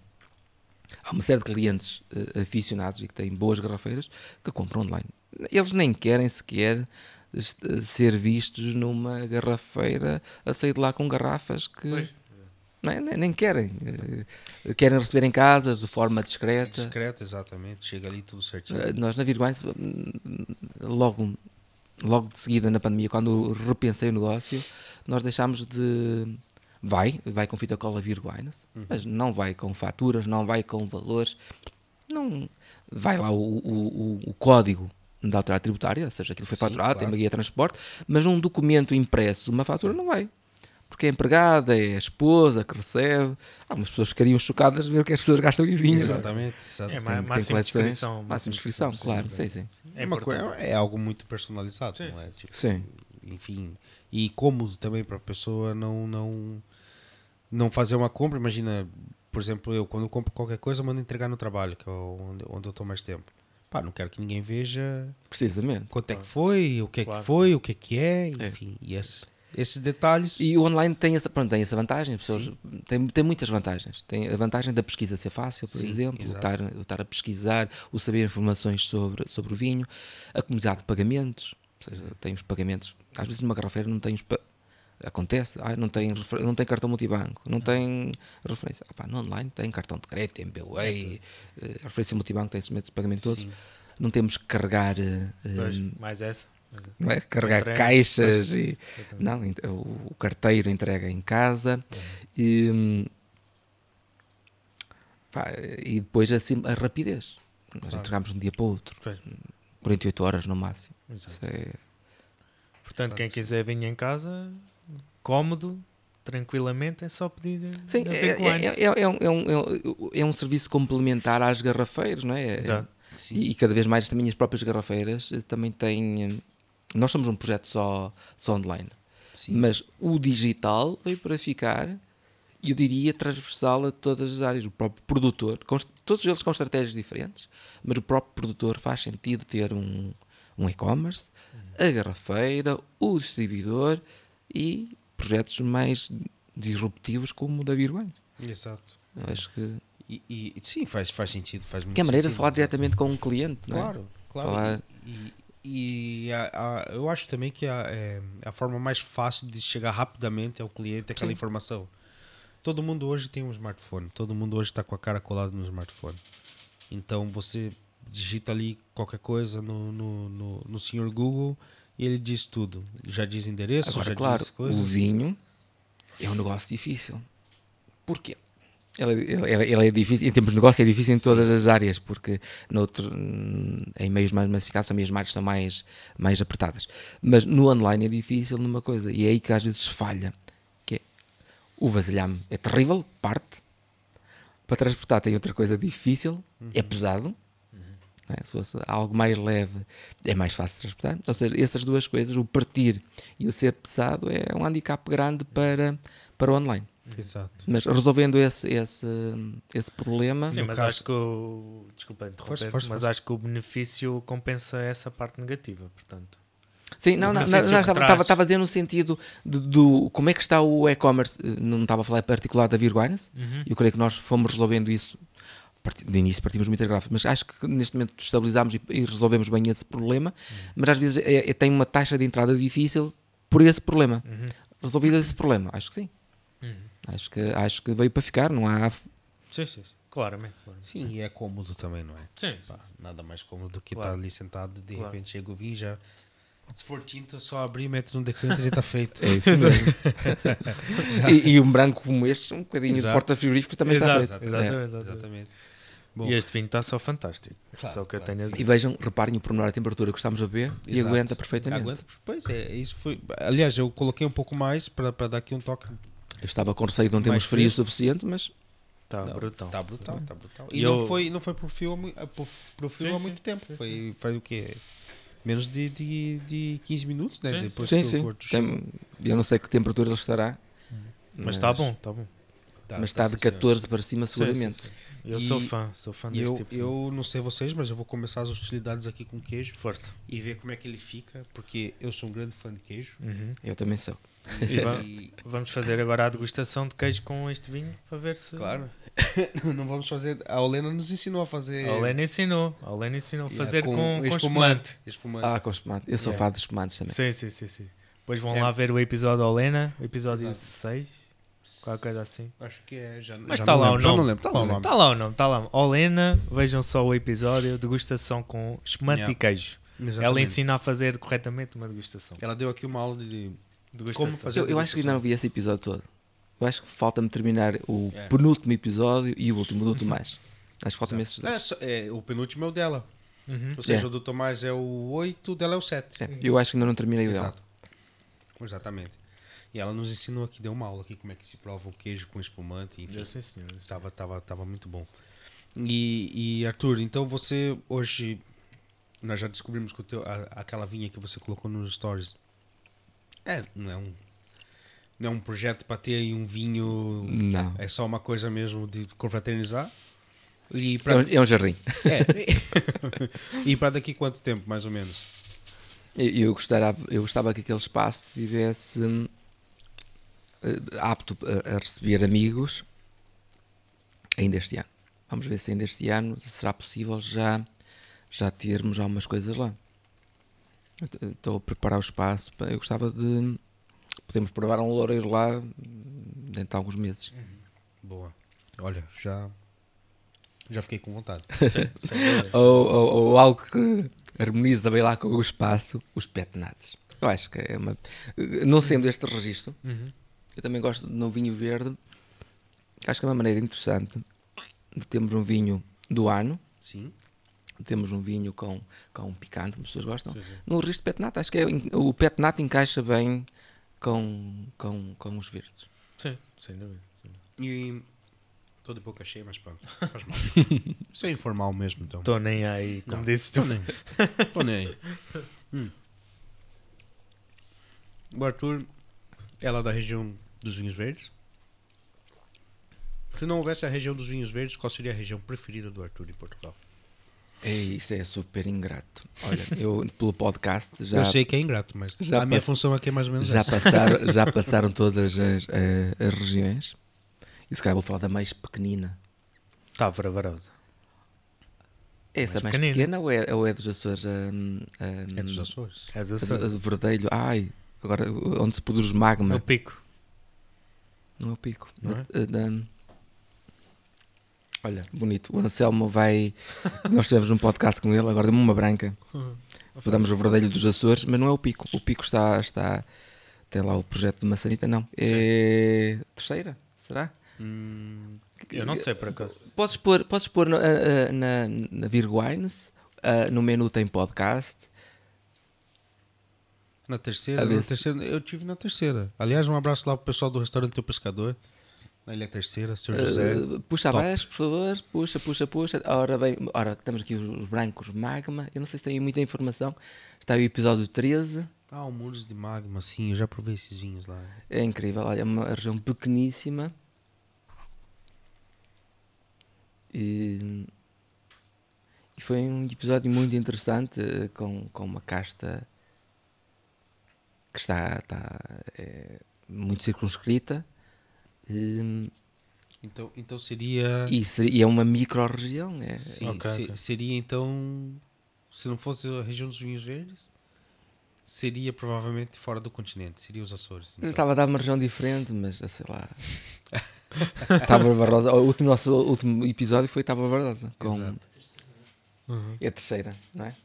há uma série de clientes eh, aficionados e que têm boas garrafeiras que compram online. Eles nem querem sequer est- ser vistos numa garrafeira a sair de lá com garrafas que
Pois.
não é? nem, nem querem. Eh, querem receber em casa de forma discreta.
Discreto, exatamente. Chega ali tudo certinho.
Eh, Nós na Virguine, logo, logo de seguida na pandemia, quando repensei o negócio, nós deixámos de. Vai, vai com fita cola Virguines, mas não vai com faturas, não vai com valores, não vai lá o, o, o- código da autoridade tributária, ou seja, aquilo foi
Sim,
faturado, tem
claro.
uma guia de transporte, mas um documento impresso de uma fatura não vai. Porque é empregada, é a esposa que recebe. Algumas pessoas ficariam chocadas de ver o que as pessoas gastam em vinho.
Exatamente.
É,
exatamente.
Tem- tem
máxima descrição.
Máxima descrição, claro, sim, sim.
É
É, uma coisa,
importante.
é algo muito personalizado,
Sim.
não é? Tipo,
Sim.
enfim, e cômodo também para a pessoa não não não fazer uma compra. Imagina, por exemplo, eu quando eu compro qualquer coisa, mando entregar no trabalho, que é onde, onde eu estou mais tempo. Pá, não quero que ninguém veja
Precisamente.
quanto é que foi, o que é
Claro.
que foi, o que é que é,
É.
enfim. E esse Esses detalhes.
E o online tem essa, pronto, tem essa vantagem, as pessoas, tem, tem muitas vantagens. Tem a vantagem da pesquisa ser fácil, por
Sim,
exemplo, o estar, o estar a pesquisar, o saber informações sobre, sobre o vinho, a comunidade de pagamentos, ou seja, tem os pagamentos. Às vezes numa garrafeira não tem os. Acontece, ah, não, tem, não tem cartão multibanco, não tem referência. Ah, pá, no online tem cartão de crédito, MBWay, eh, a referência multibanco tem métodos de pagamento todos. Não temos que carregar, eh,
Pois,
eh,
mais essa.
Não é? carregar
Entrega.
caixas e. Não, o, carteiro entrega em casa e, hum, pá, e depois assim, a rapidez. Nós
Claro.
entregamos de um dia para o outro,
Pois,
48 horas no máximo. é-
Portanto, quem quiser vinho em casa, cómodo, tranquilamente, é só pedir.
Sim, é, é, é, é um, um, é um- serviço complementar às garrafeiras, não é?
Exato.
E, e cada vez mais também as próprias garrafeiras eh, também têm. Nós somos um projeto só, só online.
Sim.
Mas o digital veio para ficar, eu diria transversal a todas as áreas. O próprio produtor, com, todos eles com estratégias diferentes, mas o próprio produtor faz sentido ter um, um e-commerce, a garrafeira, o distribuidor e projetos mais disruptivos como o da Virguans.
Exato.
Eu acho que,
E, e- sim, faz, faz sentido. Faz muito
que é a maneira de
sentido.
falar diretamente com um cliente, não é?
Claro, claro.
Falar-
E, e a- a- eu acho também que a, é, a forma mais fácil de chegar rapidamente ao cliente é aquela
Sim.
informação. Todo mundo hoje tem um smartphone. Todo mundo hoje está com a cara colada no smartphone. Então você digita ali qualquer coisa no, no, no, no senhor Google e ele diz tudo. Já diz endereço,
Agora,
já
claro,
diz coisas.
o vinho é um negócio difícil. Porquê? Ele, ele é difícil, em termos de negócio, é difícil em todas as áreas, porque noutro, hum, em meios mais massificados também as marcas são mais, mais apertadas. Mas no online é difícil numa coisa, e é aí que às vezes falha, que é o vasilhame é terrível, parte, para transportar tem outra coisa difícil, é pesado, não é? se fosse algo mais leve é mais fácil de transportar. Ou seja, essas duas coisas, o partir e o ser pesado, é um handicap grande para, para o online.
Exato.
Mas resolvendo esse, esse, esse problema,
Sim, mas
caso-
acho que o. Desculpa interromper,
Força, força,
mas
força.
acho que o benefício compensa essa parte negativa, portanto.
Sim, não, não, não, não, estava,
traz.
estava, a dizer no sentido de- do como é que está o e-commerce, eh, não estava a falar em particular da Virguines,
Uhum.
eu creio que nós fomos resolvendo isso, de início partimos muitas gráficas, mas acho que neste momento estabilizámos e, e resolvemos bem esse problema, mas às vezes é- é- tem uma taxa de entrada difícil por esse problema.
Uhum.
Resolvido esse problema, acho que sim.
Uhum.
Acho que, acho que veio para ficar, não há...
Sim, sim, sim. Claramente. claramente.
Sim, e é cômodo também, não é?
Sim.
Pá, nada mais cômodo do que
Claro.
estar ali sentado de
Claro.
repente chega o vinho e já. Se for tinta, só abrir, mete no decanter e está feito.
É isso mesmo. e, e um branco como este, um bocadinho
Exato.
de porta-frigorífico também
Exato,
está feito.
exatamente,
É.
exatamente.
Exatamente. Bom,
E este vinho está só fantástico.
Claro,
só o que eu
claro,
tenho a
sim.
E vejam, reparem o pormenor da temperatura que estamos a ver e
exato.
aguenta perfeitamente.
Aguenta, pois é, isso foi. Aliás, eu coloquei um pouco mais para para dar aqui um toque.
Eu estava com receio de não termos frio o suficiente, mas
Está
Não,
brutal.
Tá brutal, tá brutal.
E
E não
eu-
foi, não foi pro fio, há mui- ah, pro fio
Sim,
há
sim,
muito tempo.
sim,
Foi faz o quê? Menos de, de, de 15 minutos, né?
Sim,
Depois
sim,
que
sim. Tem- eu não sei que temperatura ele estará.
Mas está bom, está bom.
Tá,
mas
tá
está de
sim, senhor.
14 para cima
Sim,
seguramente.
sim, sim. Eu
E-
sou fã, sou fã
E
deste
eu,
tipo de
eu não sei vocês, mas eu vou começar as hostilidades aqui com queijo
Forte.
e ver como é que ele fica, porque eu sou um grande fã de queijo.
Uhum.
Eu também sou.
E
E,
Vamos fazer agora a degustação de queijo com este vinho para ver se.
claro, não vamos fazer. A Olena nos ensinou a fazer.
A Helena ensinou. A Helena ensinou a
Yeah,
fazer com, com,
espumante.
espumante.
espumante.
Ah, com espumante. Eu sou
Yeah.
fã de espumantes também.
Sim, sim, sim, sim. Depois vão
É.
lá ver o episódio da Helena, o episódio
Exato.
6, qualquer coisa assim.
Acho que é. Já,
Mas está lá
não lembro. Está lá o nome.
Está lá o nome, está lá. Helena, vejam só o episódio, degustação com espumante
Yeah.
e queijo. Ela
Exatamente.
ensina a fazer corretamente uma degustação.
Ela deu aqui uma aula de. Como fazer-
Eu, eu acho que ainda não vi esse episódio todo. Eu acho que falta-me terminar o
É.
penúltimo episódio e o último do Tomás. Acho que faltam-me esses dois.
É, é, o penúltimo é o dela.
Uhum.
Ou seja,
É.
o do Tomás é o 8, o dela é o 7.
É, eu acho que ainda não terminei o dela.
Exato. Exatamente. E ela nos ensinou aqui, deu uma aula aqui como é que se prova o queijo com espumante, enfim.
Sim, senhor.
Estava, tava, tava muito bom. E, e, Arthur, então você hoje. Nós já descobrimos que o teu, a- aquela vinha que você colocou nos stories. É, não é um. Não é um projeto para ter aí um vinho.
Não.
É só uma coisa mesmo de confraternizar. E
É
para
um, é um jardim.
é. e para daqui quanto tempo, mais ou menos?
Eu, eu, gostava, eu gostava que aquele espaço tivesse hum, eh, apto a, a receber amigos ainda este ano. Vamos ver se ainda este ano será possível já, já termos algumas coisas lá. Estou a preparar o espaço. pá, Eu gostava de. Podemos provar um loureiro lá dentro de alguns meses.
Boa. Olha, já. Já fiquei com vontade.
Ou, ou- ou algo que harmoniza bem lá com o espaço, os petnates. Eu acho que é uma. Não sendo este registro,
Uhum.
eu também gosto de no vinho verde. Acho que é uma maneira interessante de termos um vinho do ano,
Sim.
Temos um vinho com, com picante, como as pessoas gostam.
Sim, sim.
No registro de petnat, acho que é, o petnat encaixa bem com, com, com os verdes.
Sim, sem dúvida. sem dúvida.
E. Tô de boca cheia, mas pronto. Faz mal. Isso é informal mesmo, então.
Estou nem aí, como
Não, Tô
tu.
nem. Tô nem aí. Hum. O Arthur é lá da região dos vinhos verdes. Se não houvesse a região dos vinhos verdes, qual seria a região preferida do Arthur em Portugal?
É, isso é super ingrato. Olha, eu pelo podcast já,
Eu sei que é ingrato, mas
já
a minha função aqui é mais ou menos
já,
essa.
passaram, já passaram todas as, eh, as regiões. E se calhar vou falar da mais pequenina.
Távora Varosa.
É essa mais,
pequenina.
pequena ou é, ou é dos Açores? hum, hum,
É dos Açores.
És
a
a
do- a do Verdelho. Ai, agora onde se produz magma.
No pico.
Não é o pico.
Não
Da- da- Olha, bonito. O Anselmo vai. Nós tivemos um podcast com ele, agora deu-me uma branca. Damos o verdelho dos Açores, mas não é o pico. O pico está. está tem lá o projeto de maçanita, não. É. Terceira? Será?
Hum,
Eu não sei por acaso.
Podes pôr, podes pôr ah, ah, na, na Virgo Wines, ah, no menu tem podcast.
na terceira, na terceira, eu tive na terceira. Aliás, um abraço lá pro pessoal do restaurante Teu Pescador, na Ilha Terceira, Sr. José.
Ah, puxa
top.
abaixo, por favor. Puxa, puxa, puxa. Ora bem, ora, temos aqui os, os brancos magma. Eu não sei se tem muita informação. Está aí o episódio 13.
Ah, o Muros de Magma, sim, eu já provei esses vinhos lá.
É incrível, olha, é uma região pequeníssima. E, e foi um episódio muito interessante eh, com, com uma casta que está, está é, muito circunscrita e,
Então, então seria.
e, se- e é uma micro-região. É,
Sim,
Ok,
se-
ok.
seria então. Se não fosse a região dos vinhos verdes, seria provavelmente fora do continente, seria os Açores. Então.
estava a dar uma região diferente, mas sei lá. Tábua Barrosa. O último, nosso último episódio foi Tábua Barrosa. Com,
Exato.
Uhum.
é a terceira, não é?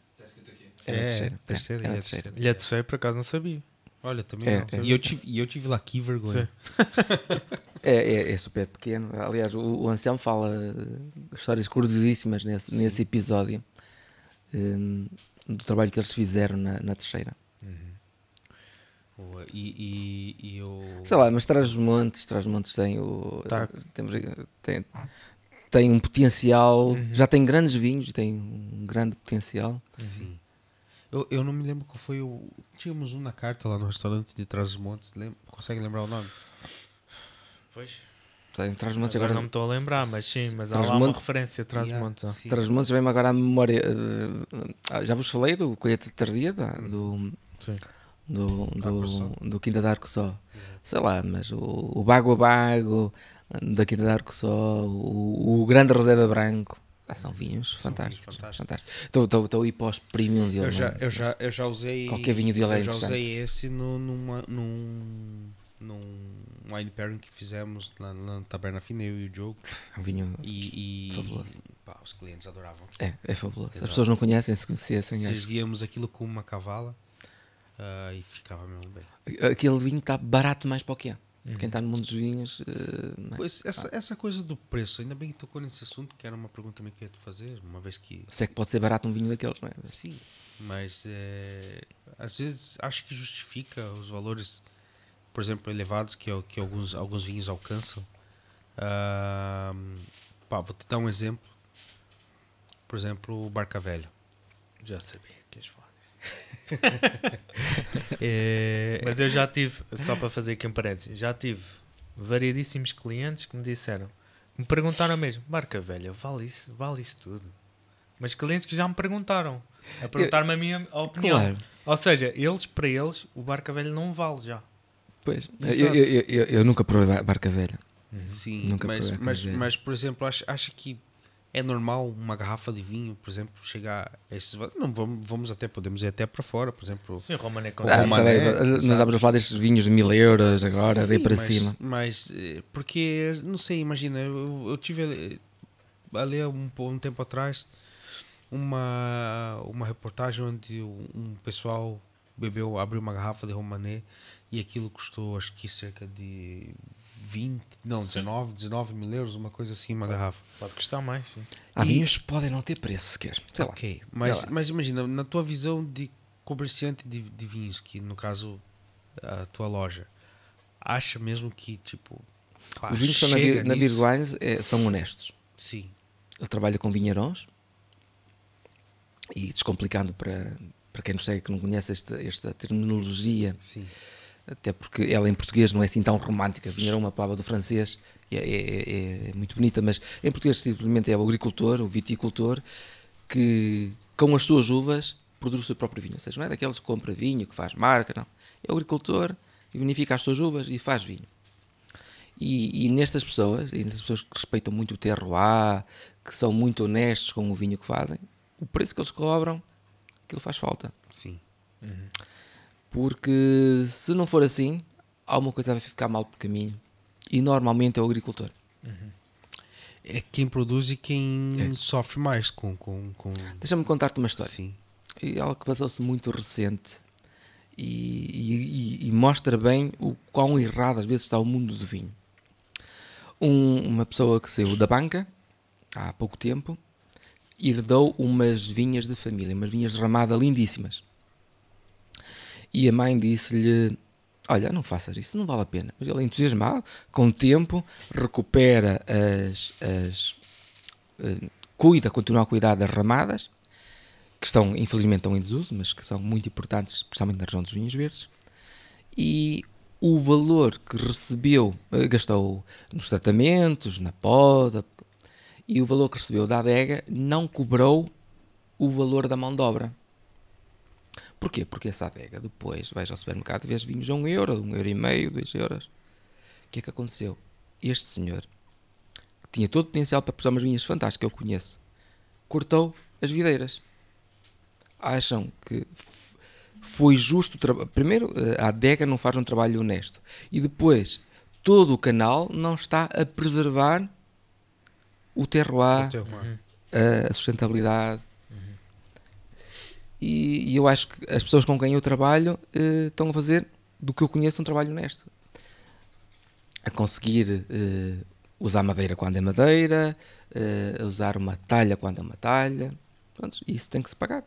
É,
É,
a terceira.
terceira,
é,
é
terceira.
terceira.
E a terceira, por acaso, não sabia.
Olha, também
É,
não.
é.
E, eu tive, e eu tive lá, que vergonha.
É, é, é super pequeno. Aliás, o, o Anselmo fala eh, histórias curiosíssimas nesse, nesse episódio hum, do trabalho que eles fizeram na, na terceira.
Boa, E, e, e eu.
Sei lá, mas Trás-os-Montes, Trás-os-Montes tem o.
Tá.
Temos, tem, tem um potencial.
Uhum.
Já tem grandes vinhos, tem um grande potencial.
Sim. Eu, eu não me lembro qual foi o. Tínhamos um na carta lá no restaurante de Trás-os-Montes. Lem... Consegue lembrar o nome?
Pois.
Tem Trás-os-Montes
Agora
agora.
não me estou a lembrar, mas sim, mas há lá uma referência atrás de
Yeah,
monte. ó.
sim.
Trás-os-Montes vem-me agora à memória. eh, ah, já vos falei do Colheita Tardia, da- do,
Sim.
do,
Arcoçó.
do, do Quinta da Arcoçó. Sei lá, mas o, o Bago a Bago da Quinta da Arcoçó, o, o Grande Reserva Branco. Ah, são vinhos
São
fantásticos.
vinhos fantásticos.
Estou- Estou estou a ir para os premium dele.
Eu já,
é?
eu, já, eu já usei.
Qualquer vinho é
Eu já usei esse no, numa, num. Num wine pairing que fizemos lá na Taberna Fina, eu e o.
É um vinho.
E. e
Fabuloso.
pá, os clientes adoravam.
É, é fabuloso. As
Exato.
pessoas não conhecem, se conhecessem.
Servíamos aquilo com uma cavala ah, e ficava mesmo bem.
Aquele vinho está barato mais para o que é.
Uhum.
Quem está no mundo dos vinhos. é?
Pois, essa, essa coisa do preço, ainda bem que tocou nesse assunto, que era uma pergunta também que eu ia te fazer, uma vez que.
Se é que pode ser barato um vinho daqueles, não é?
Sim, mas é, às vezes acho que justifica os valores, por exemplo, elevados que, que alguns, alguns vinhos alcançam. Ah, pá, vou te dar um exemplo. Por exemplo, o Barca Velha.
Já sabia que ias falar.
É,
Mas eu já tive, só para fazer aqui um parênteses, já tive variedíssimos clientes que me disseram, me perguntaram mesmo, marca velha, vale isso, vale isso tudo? Mas clientes que já me perguntaram, a perguntar-me a minha opinião.
Claro.
Ou seja, eles, para eles, o barca velha não vale já.
Pois, eu, eu, eu, eu- nunca provei ba- barca velha.
Sim,
Nunca
mas,
provei
mas,
aquele
mas, por exemplo, acha, acha que é normal uma garrafa de vinho, por exemplo, chegar a esses Não, vamos, vamos até, podemos ir até para fora, por exemplo.
Sim, Romané com
Ah,
Roma,
tá nós
Exato.
estamos a falar destes vinhos de mil euros agora, daí para
mas,
cima.
Mas, eh, porque, não sei, imagina, eu, eu tive ali- um, um tempo atrás uma, uma reportagem onde um, um pessoal bebeu, abriu uma garrafa de Romané e aquilo custou, acho que cerca de 20, não, 19, 19 mil euros, uma coisa assim, uma garrafa.
Pode custar mais, sim.
Há
E-
vinhos que podem não ter preço sequer. Sei lá.
Ok, mas,
Sei lá.
mas imagina, na tua visão de comerciante de, de vinhos, que no caso a tua loja, acha mesmo que tipo. pá,
Os vinhos que estão na,
chega
Vi- na
nisso?
Virgo Wines é, são honestos.
Sim,
Ele trabalha com vinharões e descomplicando para, para quem não segue, que não conhece esta, esta terminologia,
sim.
Até porque ela em português não é assim tão romântica. Vinharão é uma palavra do francês, é, é- é muito bonita, mas em português simplesmente é o agricultor, o viticultor, que com as suas uvas produz o seu próprio vinho. Ou seja, não é daqueles que compra vinho, que faz marca, não. É o agricultor que vinifica as suas uvas e faz vinho. E, e nestas pessoas, e nestas pessoas que respeitam muito o terroir, que são muito honestos com o vinho que fazem, o preço que eles cobram, aquilo faz falta.
Sim.
Porque se não for assim, alguma coisa vai ficar mal por caminho. E normalmente é o agricultor.
É quem produz e quem
É.
sofre mais com. com, com...
Deixa-me contar-te uma história.
Sim.
E algo que passou-se muito recente e, e- e- e mostra bem o quão errado às vezes está o mundo do vinho. Um- uma pessoa que saiu da banca há pouco tempo herdou umas vinhas de família, umas vinhas de ramada lindíssimas. E a mãe disse-lhe: Olha, não faças isso, não vale a pena. Mas ele, entusiasmado, com o tempo, recupera as. as eh, cuida, continua a cuidar das ramadas que estão, infelizmente, estão em desuso, mas que são muito importantes, especialmente na região dos vinhos verdes. E o valor que recebeu, eh, gastou nos tratamentos, na poda, e o valor que recebeu da adega não cobrou o valor da mão de obra. Porquê? Porque essa adega depois vais ao supermercado e vês vinhos a um euro, um euro e meio, dois euros. O que é que aconteceu? Este senhor, que tinha todo o potencial para produzir umas vinhas fantásticas, que eu conheço, cortou as videiras acham que foi justo primeiro eh, a adega não faz um trabalho honesto e depois todo o canal não está a preservar o terroir,
O terroir.
a, a sustentabilidade e, e eu acho que as pessoas com quem eu trabalho eh, estão a fazer do que eu conheço um trabalho honesto a conseguir eh, usar madeira quando é madeira a usar uma talha quando é uma talha Pronto, isso tem que se pagar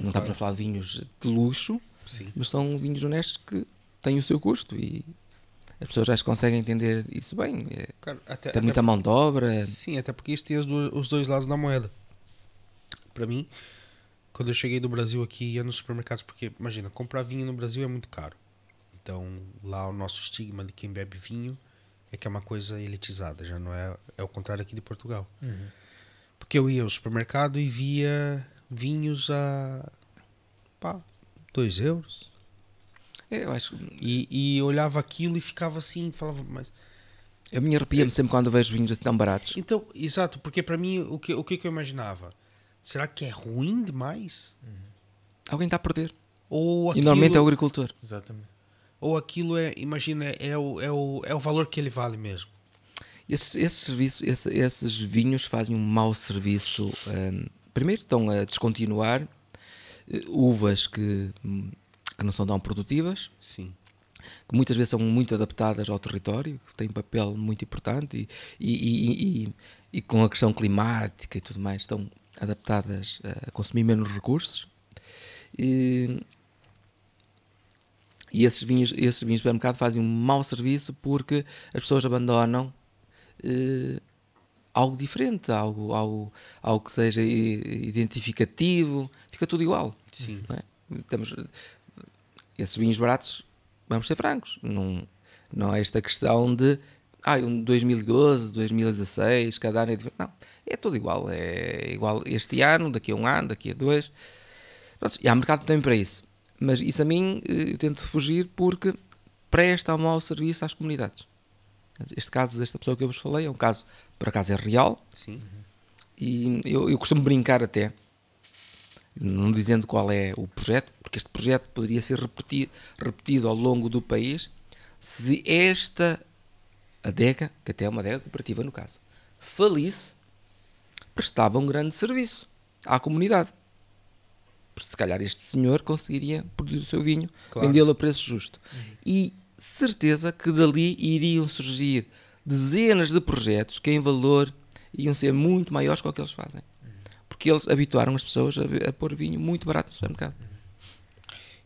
não estamos a falar de vinhos de luxo,
Sim.
mas são vinhos honestos que têm o seu custo e as pessoas já se conseguem entender isso bem. É,
Cara, até,
tem muita mão de obra.
Sim, até porque isso tem os, do- os dois lados da moeda. Pra mim, quando eu cheguei do Brasil aqui, ia nos supermercados, porque, imagina, comprar vinho no Brasil é muito caro. Então, lá o nosso estigma de quem bebe vinho é que é uma coisa elitizada, já não é, é o contrário aqui de Portugal. Porque eu ia ao supermercado e via vinhos a, pá, 2 euros.
É, eu acho
E, e olhava aquilo e ficava assim, falava, mas
eu me arrepio-me sempre quando vejo vinhos assim tão baratos.
Então, exato, porque pra mim, o que, o que eu imaginava? Será que é ruim demais?
Alguém está a perder.
Ou
E
aquilo,
normalmente é o agricultor.
Exatamente.
ou aquilo é, imagina, é o, é, o, é o valor que ele vale mesmo.
Esses, esses, serviços, esse- esses vinhos fazem um mau serviço. hum, primeiro, estão a descontinuar eh, uvas que, hum, que não são tão produtivas.
Sim.
que muitas vezes são muito adaptadas ao território, que têm um papel muito importante e, e, e- e- e com a questão climática e tudo mais, estão adaptadas a consumir menos recursos. E, e esses vinhos, esses vinhos de supermercado fazem um mau serviço porque as pessoas abandonam eh, algo diferente, algo, algo, algo que seja identificativo, fica tudo igual.
Sim.
é? Temos, esses vinhos baratos, vamos ser francos, não, não é esta questão de ah, um 2012, 2016, cada ano é diferente. Não, é tudo igual. É igual este ano, daqui a um ano, daqui a dois. Pronto, e há mercado também para isso. Mas isso a mim eh, eu tento fugir porque presta um mau serviço às comunidades. Este caso desta pessoa que eu vos falei é um caso, por acaso, é real.
Sim.
E eu, eu costumo brincar até, não dizendo qual é o projeto, porque este projeto poderia ser repetido, repetido ao longo do país se esta adega, que até é uma adega cooperativa no caso, falisse, prestava um grande serviço à comunidade. Porque se calhar este senhor conseguiria produzir o seu vinho,
Claro.
vendê-lo a preço justo. E certeza que dali iriam surgir dezenas de projetos que em valor iam ser muito maiores que o que eles fazem. Porque eles habituaram as pessoas a, a pôr vinho muito barato no supermercado.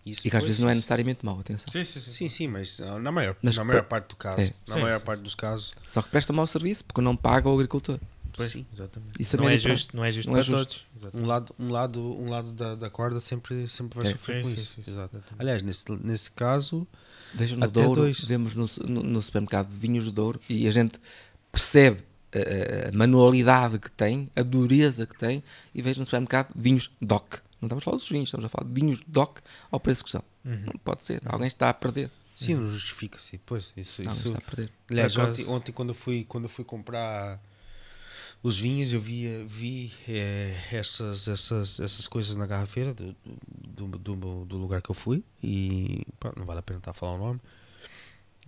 Isso
E que às vezes não é necessariamente mau, atenção.
Sim, sim, sim.
Sim, sim, mas ah, na maior,
Mas
na maior
pa-
parte do caso,
é.
na
Sim,
maior
sim.
parte dos casos,
Só que presta mau serviço porque não paga o agricultor.
Pois,
Sim.
exatamente.
Isso
não, é
é
justo, não é justo
não é
para
justo.
todos. Exatamente.
um lado, um lado, um lado da, da corda sempre, sempre vai
É.
sofrer com isso.
sim,
Exato. Aliás, nesse, nesse caso,
Vejam no
Até
Douro,
dois.
vemos no, no- no supermercado de vinhos do Douro e a gente percebe a, a- manualidade que tem, a dureza que tem, e vejo no supermercado vinhos DOC. Não estamos a falar dos vinhos, estamos a falar de vinhos DOC ao preço que são.
Uhum.
Não pode ser, alguém está a perder.
sim, não justifica-se. Pois, isso, isso,
está a perder.
Aliás, ontem, ontem quando, eu fui, quando eu fui comprar os vinhos, eu vi, vi eh, essas, essas, essas coisas na garrafeira do, do, do, do lugar que eu fui. E pá, não vale a pena estar a falar o nome.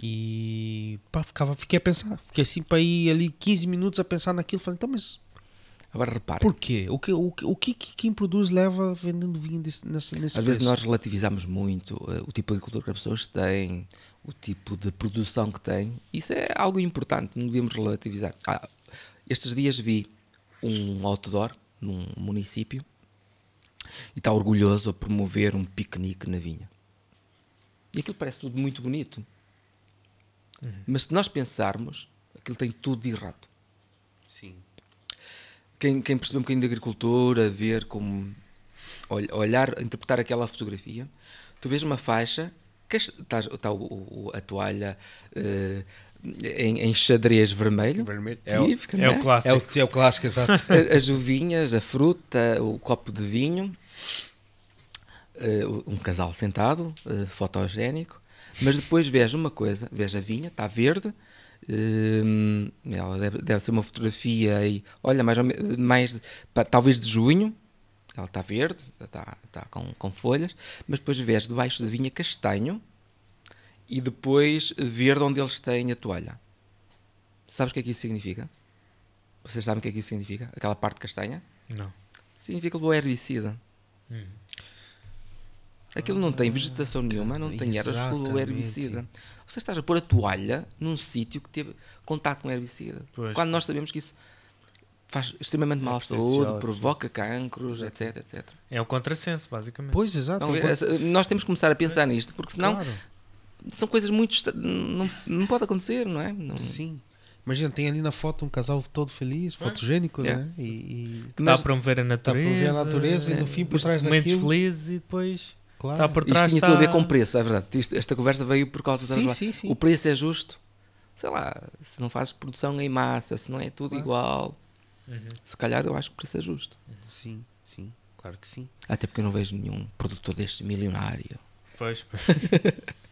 E pá, ficava, fiquei a pensar. Fiquei assim para ir ali 15 minutos a pensar naquilo. Falei, então, mas
Agora repare,
por quê? O que, o, que- o que que quem produz leva vendendo vinho desse, nesse, nesse
às vezes
preço?
nós relativizamos muito eh, o tipo de agricultura que as pessoas têm, o tipo de produção que têm. Isso é algo importante, não devíamos relativizar. Ah, estes dias vi um outdoor num município e está orgulhoso a promover um piquenique na vinha. E aquilo parece tudo muito bonito. Mas se nós pensarmos, aquilo tem tudo de errado.
Sim.
Quem, quem percebe um bocadinho de agricultura, ver como ol- olhar, interpretar aquela fotografia, tu vês uma faixa que está, está o- o- a toalha eh, em, em xadrez vermelho,
Vermelho. É o,
É
não
o clássico.
é o, é o clássico, exato.
A- as uvinhas, a fruta, o copo de vinho, eh, um casal sentado, eh, fotogénico, mas depois vejo uma coisa, vejo a vinha, está verde, eh, ela deve, deve ser uma fotografia aí, olha, mais, mais pá, talvez de junho, ela está verde, está, está com, com folhas, mas depois vejo debaixo da vinha castanho e depois verde onde eles têm a toalha. Sabes o que é que isso significa? Vocês sabem o que é que isso significa? Aquela parte castanha?
Não.
Significa o herbicida.
Hum.
Aquilo não tem vegetação nenhuma, não tem ervas pelo
exatamente.
herbicida. Você estás a pôr a toalha num sítio que teve contato com herbicida.
Pois.
Quando nós sabemos que isso faz extremamente mal à saúde,
é
provoca cancros, etc, etc.
É um contrassenso, basicamente.
Pois, exato.
Então, nós temos que começar a pensar nisto, porque senão
Claro.
São coisas muito. Não, não pode acontecer, não é? Não,
Sim. Imagina, tem ali na foto um casal todo feliz, fotogênico,
É.
né? E, e
Está
Mas-
a promover a
está a
natureza.
promover a natureza e
é,
no fim, por trás
momentos
daquilo...
felizes e depois
Claro.
está por
Isto
trás.
tinha
está...
tudo a ver com preço, é verdade. Isto- esta conversa veio por causa
Sim,
da
sim, sim.
O preço é justo. Sei lá, se não fazes produção em massa, se não é tudo
Claro.
igual,
Uhum.
se calhar eu acho que o preço é justo.
Sim, sim. Claro que sim.
Até porque eu não vejo nenhum produtor deste milionário.
Pois, pois.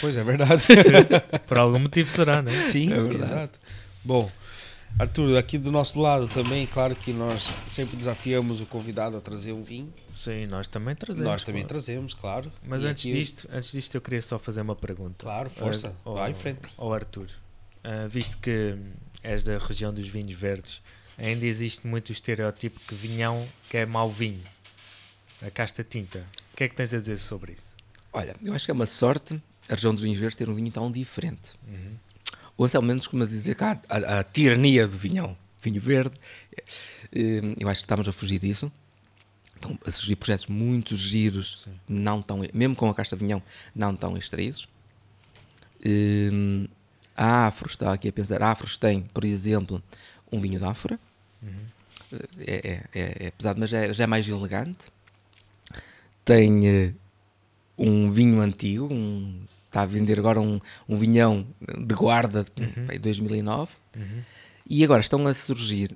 Pois, é verdade.
por algum motivo será, né?
sim,
É verdade.
exato. Bom, Arthur, aqui do nosso lado também, claro que nós sempre desafiamos o convidado a trazer um vinho.
Sim, nós também trazemos.
nós também
claro.
trazemos, claro.
Mas
E
antes
aqui-
disto, antes disto eu queria só fazer uma pergunta.
Claro, força.
Ao-
Vai em frente.
Ao Arthur. Ah, visto que és da região dos vinhos verdes, ainda existe muito o estereótipo que vinhão que é mau vinho. A casta tinta. O que é que tens a dizer sobre isso?
Olha, eu acho que é uma sorte a região dos vinhos verdes ter um vinho tão diferente.
Uhum.
O Anselmo Mendes costuma dizer que há a, a tirania do vinhão, vinho verde. Eh, Eu acho que estamos a fugir disso. Estão a surgir projetos muito giros,
Sim.
não tão, mesmo com a casta de vinhão, não tão extraídos. Eh, A Afros, estava aqui a pensar, a Afros tem, por exemplo, um vinho de ânfora.
Uhum.
É, é, é- é pesado, mas já é, já é mais elegante. Tem eh, um vinho antigo, um- está a vender agora um, um vinhão de guarda de
Uhum.
pá, 2009.
Uhum.
E agora estão a surgir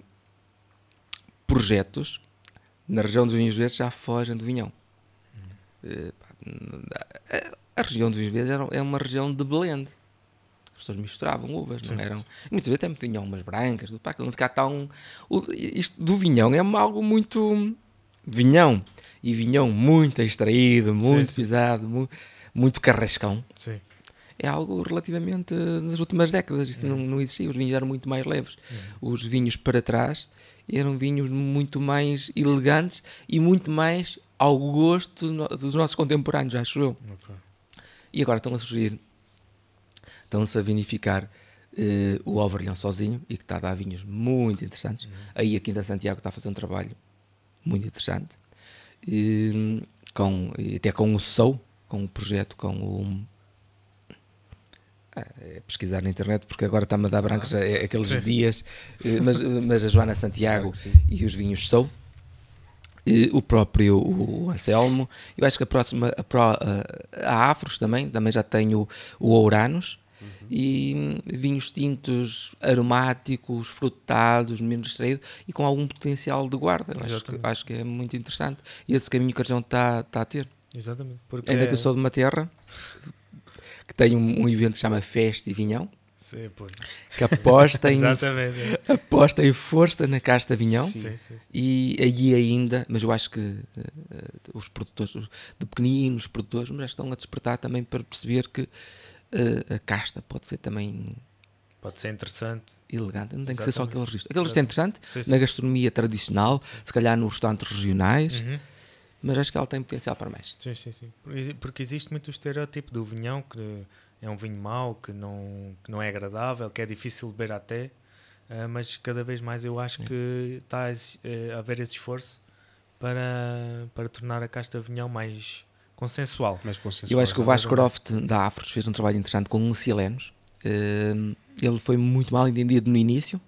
projetos na região dos vinhos verdes já fogem do vinhão. Eh, pá, a- região dos vinhos verdes era, é uma região de blend. As pessoas misturavam uvas, não
Sim.
eram. e Muitas vezes até tinham umas brancas, para aquilo não ficar tão. isto do vinhão é algo muito. Vinhão. E vinhão muito extraído, muito
sim.
pisado, mu- muito carrascão.
Sim.
É algo relativamente eh, nas últimas décadas. Isso não, não existia. Os vinhos eram muito mais leves. Os vinhos para trás eram vinhos muito mais elegantes e muito mais ao gosto dos nossos contemporâneos, acho eu.
Ok.
E agora estão a surgir, estão-se a vinificar eh, o Alvarilhão sozinho e que está a dar vinhos muito interessantes. Aí a Quinta Santiago está a fazer um trabalho muito interessante. E, com, até com o SOU, com o projeto, com o. Ah, é pesquisar na internet porque agora está-me a dar brancos é, aqueles
Sim.
dias, eh, mas, mas a Joana Santiago
Claro
e os vinhos Sou, e o próprio o Anselmo. Eu acho que a próxima, a, pró- a- Afros também, também já tem o, Ouranos. E hum, vinhos tintos aromáticos, frutados, menos extraídos e com algum potencial de guarda. Acho que, acho que é muito interessante. E esse caminho que a região está está a ter.
Exatamente. Porque
Ainda que eu
é-
sou de uma terra que tem um, um evento que se chama Festa e Vinhão,
Sim, pois.
que aposta em,
Exatamente. é.
aposta em força na casta vinhão.
Sim, sim, sim.
E aí ainda, mas eu acho que eh, os produtores os- de pequeninos produtores mas já estão a despertar também para perceber que eh, a casta pode ser também
Pode ser interessante.
elegante, não tem que ser só
Exatamente.
aquele registro. Aquele registro é interessante
Sim, sim.
na gastronomia tradicional, se calhar nos restaurantes regionais,
Uhum.
Mas acho que ela tem potencial para mais.
Sim, sim, sim. Porque existe muito o estereótipo do vinhão, que é um vinho mau, que não, que não é agradável, que é difícil de beber até, ah, mas cada vez mais eu acho que está a, eh, a haver esse esforço para, para tornar a casta vinhão mais consensual.
Mais consensual.
Eu acho que o Vasco
exatamente.
Croft da Afros fez um trabalho interessante com um Silenos. Eh, ele foi muito mal entendido no início.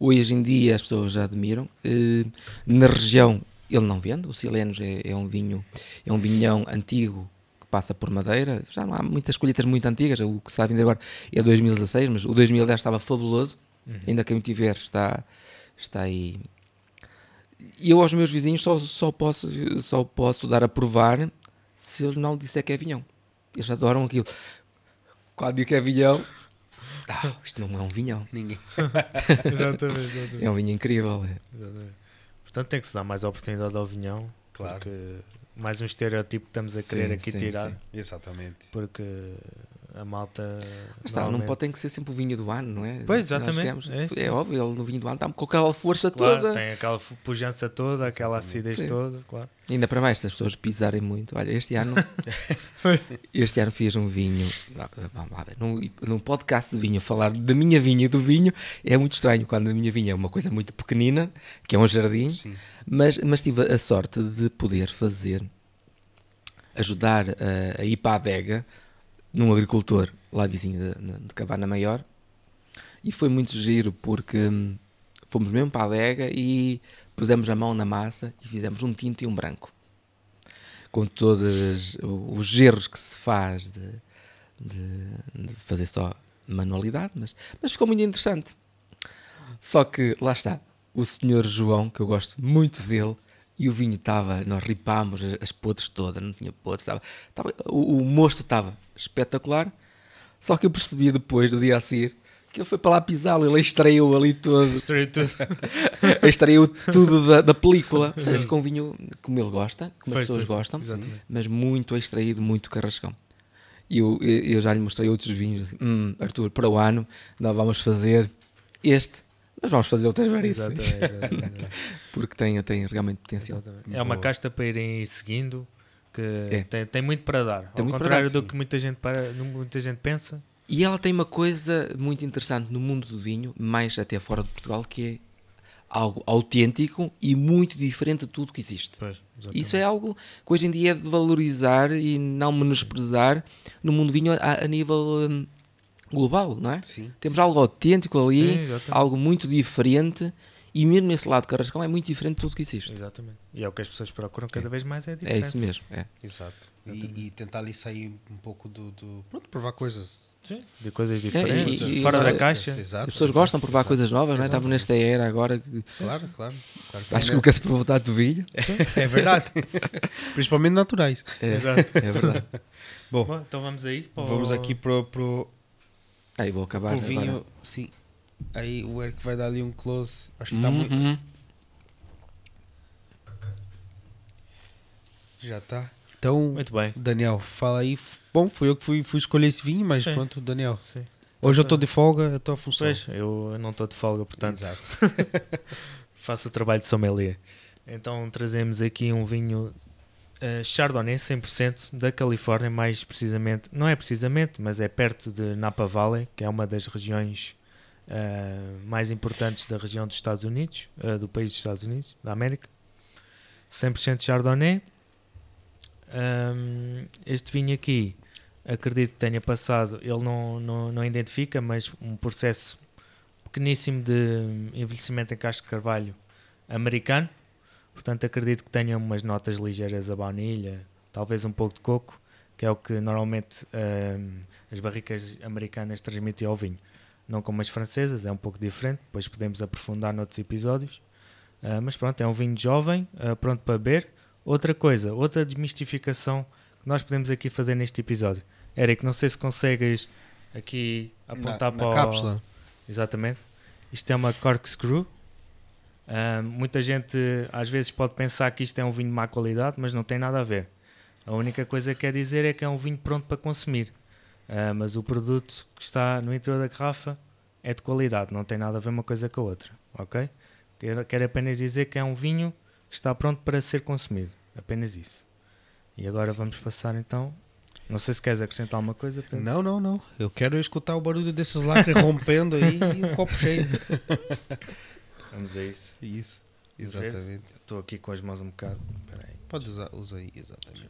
Hoje em dia as pessoas já admiram. Eh, na região ele não vende. O Silenos é, é um vinho, é um vinhão antigo que passa por madeira. Já não há muitas colheitas muito antigas. O que está a vender agora é 2016, mas o 2010 estava fabuloso.
Uhum.
Ainda quem o tiver está, está aí. E eu aos meus vizinhos só, só, posso, só posso dar a provar se ele não disser que é vinhão. Eles adoram aquilo. Quando digo que é vinhão, ah, isto não é um vinhão.
Ninguém.
exatamente, exatamente.
É um vinho incrível. é.
Exatamente. Portanto, tem que se dar mais oportunidade ao vinhão,
Claro.
porque mais um estereótipo que estamos a
Sim,
querer aqui
sim,
tirar,
sim.
Exatamente.
porque a malta.
Mas está, não pode ter que ser sempre o vinho do ano, não é?
Pois, exatamente,
queremos-
é.
É, óbvio, ele no vinho do ano está com aquela força
Claro,
toda.
tem aquela pujança toda, aquela
Exatamente.
acidez
Sim.
toda, claro.
Ainda para mais, se as pessoas pisarem muito. Olha, este ano, este ano fiz um vinho. não, Vamos lá ver. Num, num podcast de vinho, falar da minha vinha e do vinho é muito estranho quando a minha vinha é uma coisa muito pequenina, que é um jardim,
Sim.
mas, mas tive a sorte de poder fazer, ajudar a, a ir para a adega num agricultor lá vizinho de, de Cabana Maior e foi muito giro porque hum, fomos mesmo para a adega e pusemos a mão na massa e fizemos um tinto e um branco com todos os erros que se faz de, de- de fazer só manualidade, mas, mas ficou muito interessante. Só que lá está, o senhor João, que eu gosto muito dele, e o vinho estava, nós ripámos as, podres todas, não tinha podres, estava, estava, o, o mosto estava espetacular. Só que eu percebi depois, do dia a seguir, que ele foi para lá pisá-lo, ele extraiu ali todo,
Destruiu tudo.
extraiu tudo da, da película. Ou seja, ficou um vinho como ele gosta, como as
Foi,
pessoas
foi.
gostam,
Exatamente.
mas muito extraído, muito carrascão. E eu, eu já lhe mostrei outros vinhos, assim, "Hum, Arthur, para o ano nós vamos fazer este, mas vamos fazer outras variações,
Exatamente, exatamente.
porque tem, tem realmente potencial.
Exatamente. É uma
Boa.
casta para irem seguindo que
É.
tem, tem muito para dar.
Tem
Ao contrário
dar,
do que muita gente, para, muita gente pensa.
E ela tem uma coisa muito interessante no mundo do vinho, mais até fora de Portugal, que é algo autêntico e muito diferente de tudo que existe.
Pois,
Isso é algo que hoje em dia é de valorizar e não menosprezar no mundo do vinho a, a nível hum, global, não é?
Sim.
Temos algo autêntico ali,
Sim,
algo muito diferente E mesmo esse lado de Carrascão é muito diferente de tudo que existe.
Exatamente. E é o que as pessoas procuram cada vez mais é a
É
diferença.
isso mesmo. É.
Exato. E, e tentar ali sair um pouco do. do pronto, provar coisas.
Sim. De coisas diferentes,
e- e-
fora
e-
da caixa.
Exato,
As pessoas
exato,
gostam de provar
exato.
coisas novas, não é? Estavam nesta era agora que
Claro, claro. claro
acho que nunca se provou tanto vinho.
É verdade. Principalmente naturais.
É,
Exato.
é verdade.
Bom,
Bom, então vamos aí. para o-
vamos aqui pro, pro,
Aí vou acabar
pro vinho.
agora.
Sim. Aí o Eric vai dar ali um close. Acho que tá muito.
Uhum.
Já tá. Então,
Muito bem.
Daniel, fala aí. Bom, fui eu que fui, fui escolher esse vinho, mas
Sim.
pronto, Daniel.
Sim.
Hoje eu tô de folga, eu tô a função.
Pois, eu não estou de folga, portanto
Exato.
faço o trabalho de sommelier. Então trazemos aqui um vinho eh, Chardonnay 100% da Califórnia, mais precisamente, não é precisamente, mas é perto de Napa Valley, que é uma das regiões eh, mais importantes da região dos Estados Unidos, eh, do país dos Estados Unidos, da América. 100% Chardonnay. Ahm, este vinho aqui, acredito que tenha passado, ele não, não, não identifica, mas um processo pequeníssimo de envelhecimento em casco de carvalho americano. Portanto, acredito que tenha umas notas ligeiras a baunilha, talvez um pouco de coco, que é o que normalmente ahm, as barricas americanas transmitem ao vinho. Não como as francesas, é um pouco diferente, depois podemos aprofundar noutros episódios. Ah, mas pronto, é um vinho jovem, ah, pronto para beber. Outra coisa, outra desmistificação que nós podemos aqui fazer neste episódio. Eric, não sei se consegues aqui apontar
na,
para
na
o-
cápsula.
Exatamente. Isto é uma corkscrew. Ah, muita gente às vezes pode pensar que isto é um vinho de má qualidade, mas não tem nada a ver. A única coisa que quer dizer é que é um vinho pronto para consumir. Ah, mas o produto que está no interior da garrafa é de qualidade, não tem nada a ver uma coisa com a outra. Ok? Quero, quero apenas dizer que é um vinho que está pronto para ser consumido. Apenas isso. E agora vamos passar então. Não sei se queres acrescentar alguma coisa. Pedro.
Não, não, não. Eu quero escutar o barulho desses lacres rompendo aí e o copo cheio.
Vamos a isso.
Isso, exatamente.
Estou aqui com as mãos um bocado. Espera aí.
Pode usar, usa aí, exatamente.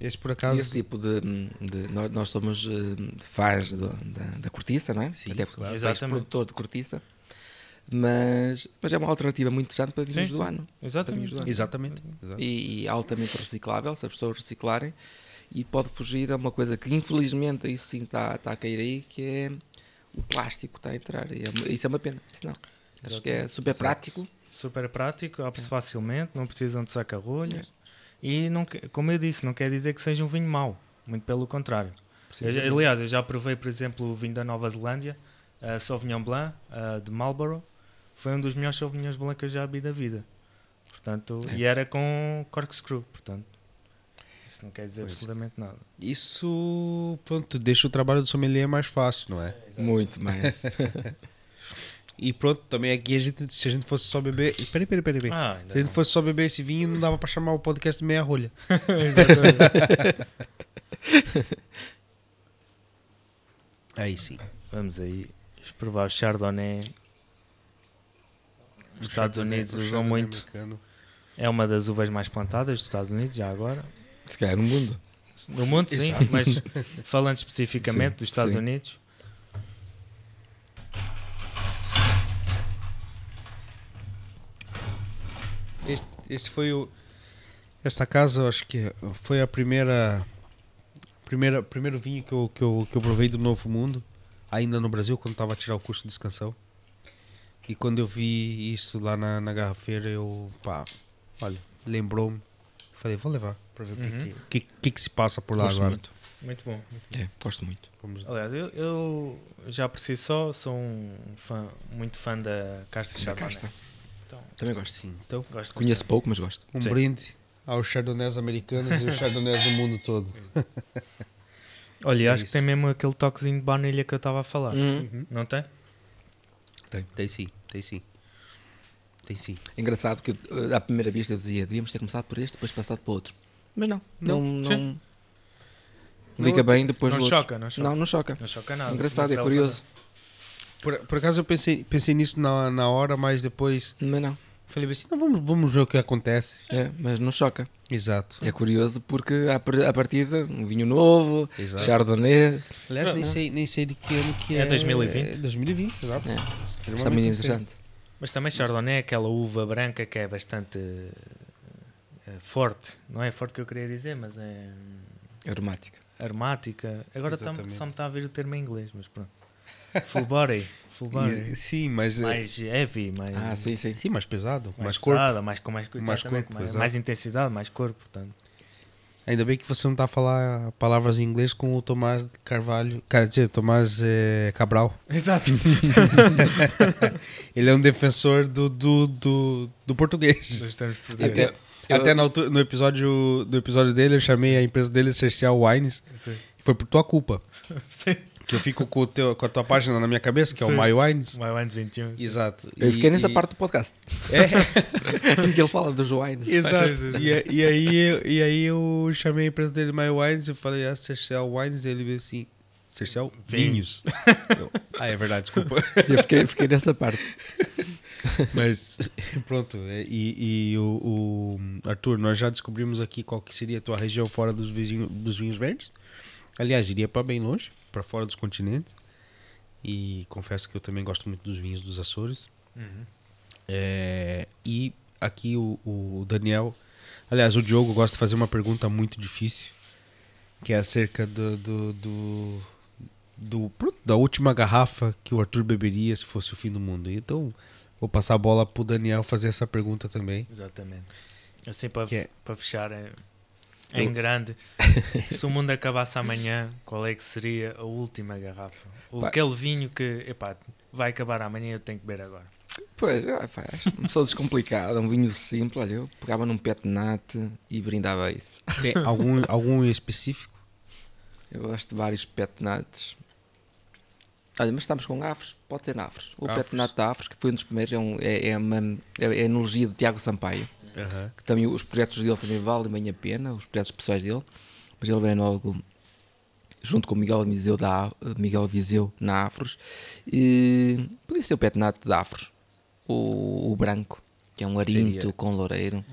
Esse por
E
acaso.
esse tipo de. de- nós, nós somos eh, fãs do- da, da cortiça, não é?
Sim,
Até porque
claro.
somos
Exatamente.
produtor de cortiça. Mas, mas é uma alternativa muito interessante para vinhos
Sim,
do
sim.
ano.
Exatamente.
Exato.
Exatamente. exato.
E, e altamente reciclável, se as pessoas reciclarem. E pode fugir a uma coisa que infelizmente isso sim está está a cair aí, que é o plástico está a entrar. E é isso é uma pena. Isso não. Acho que é
Exatamente.
super
Exato.
prático.
Super prático, abre-se
É.
facilmente, não precisam de saca-rolhas. E, não, como eu disse, não quer dizer que seja um vinho mau. Muito pelo contrário. Eu aliás, eu já provei, por exemplo, o vinho da Nova Zelândia, a Sauvignon Blanc, a de Marlborough. Foi um dos melhores Sauvignons Blanc que eu já vi da vida. Portanto,
É.
E era com corkscrew, portanto. Isso não quer dizer
Pois.
absolutamente nada.
Isso, pronto, deixa o trabalho do sommelier mais fácil, não é?
Muito mais.
E pronto, também aqui a gente, se a gente fosse só beber. Peraí, peraí, peraí. peraí.
Ah,
Se a gente
não.
fosse só beber esse vinho, não dava pra chamar o podcast de meia rolha. Aí sim.
Vamos aí provar o Chardonnay. Os Estados Unidos usam muito. É uma das uvas mais plantadas dos Estados Unidos, já agora.
Se calhar no mundo.
No mundo, sim,
Exato.
mas falando especificamente
Sim,
dos Estados
sim.
Unidos.
Este, este foi o. Esta casa, eu acho que foi a primeira. primeira primeiro vinho que eu, que, eu, que eu provei do Novo Mundo, ainda no Brasil, quando estava a tirar o curso de descansão. E quando eu vi isso lá na, na garrafeira, eu. pá, olha, lembrou-me. Falei, vou levar para ver o que
Uhum.
que, que, que, que se passa por lá
Gosto
agora.
muito.
Muito bom.
É, gosto muito.
Vamos-
Aliás, eu, eu já por si só sou um fã, muito fã da Casta Chardonnay. Então,
Também gosto.
Sim, então,
gosto
Conheço pouco, mas gosto.
um
Sim.
brinde aos chardonnays americanos e os chardonnays do mundo todo.
Olha,
É
acho que
isso.
tem mesmo aquele toquezinho de baunilha que eu estava a falar.
Hum.
Não tem?
Tem sim, tem sim. Tem sim.
É engraçado que eu, à primeira vista eu dizia, devíamos ter começado por este, depois passado para outro. Mas não, não,
Não,
não, liga bem depois
não choca, não choca.
Não, não choca.
Não choca nada.
engraçado, é curioso.
Por, por acaso eu pensei, pensei nisso na, na hora, mas depois
Mas não,
falei assim, não, vamos, vamos ver o que acontece.
é, mas não choca.
Exato.
É curioso porque à, par- à partida, um vinho novo,
Exato.
Chardonnay,
Aliás, nem
Não.
sei, nem sei de que ano que
É
é.
2020.
É 2020, exato.
é, está muito
interessante.
interessante.
Mas também Chardonnay é aquela uva branca que é bastante eh, forte. Não é forte que eu queria dizer, mas é hum,
Aromática.
aromática. Agora tá-
Exatamente.
só me está a vir o termo em inglês, mas pronto. Full body. Full body.
E- sim, mas. é-
mais heavy, mais,
Ah, sim, sim.
Sim, mais pesado, mais,
mais,
corpo.
pesada, mais com mais,
Mais corpo,
mais, mais intensidade, mais corpo, portanto.
Ainda bem que você não está a falar palavras em inglês com o Tomás Carvalho. Quer dizer, Tomás eh, Cabral.
Exato.
Ele é um defensor do, do, do, do português.
Por
Eu-
dentro.
eu-
Até no, no episódio, no episódio dele, eu chamei a empresa dele Cercial Wines.
Sim.
Foi por tua culpa.
Sim.
Que eu fico com, o teu, com a tua página na minha cabeça, que é o. My Wines.
My Wines 21.
Exato.
Eu fiquei
E-
nessa
e-
parte do podcast.
É,
em que ele fala dos wines.
exato. E, e aí, eu- e aí eu chamei a empresa dele My Wines e falei, ah, Cercial Wines. E ele veio assim,
Vinho.
Vinhos. Eu, ah, é verdade, desculpa.
Eu fiquei, fiquei nessa parte.
Mas pronto, é, e, e o, o- Arthur, nós já descobrimos aqui qual que seria a tua região fora dos, vizinho, dos vinhos verdes. Aliás, iria para bem longe, para fora dos continentes. E confesso que eu também gosto muito dos vinhos dos Açores.
Uhum.
É, e aqui o, o Daniel, aliás, o Diogo gosta de fazer uma pergunta muito difícil, que é acerca do, do, do, do- da última garrafa que o Arthur beberia se fosse o fim do mundo. Então, vou passar a bola pro Daniel fazer essa pergunta também.
Exatamente. Assim, para,
é-
para fechar é, em grande, se o mundo acabasse amanhã, qual é que seria a última garrafa? O,
Pá.
aquele vinho que, epá, vai acabar amanhã eu tenho que beber agora.
Pois, ah, pá, acho uma pessoa descomplicada, um vinho simples. Olha, eu pegava num pet nat e brindava isso.
Tem algum, algum em específico?
Eu gosto de vários pet nats. Olha, mas estamos com afros, pode ser afros. O
Afros.
pet nat da afros, que foi um dos primeiros, é, um, é, é, uma, é a analogia de Tiago Sampaio. Que também os projetos dele também valem bem a pena, os projetos pessoais dele, mas ele vem logo junto com o Miguel Viseu, da, Miguel Viseu na Afros, e podia ser o pet nat da Afros, o, o branco, que é um arinto
Seria.
com loureiro,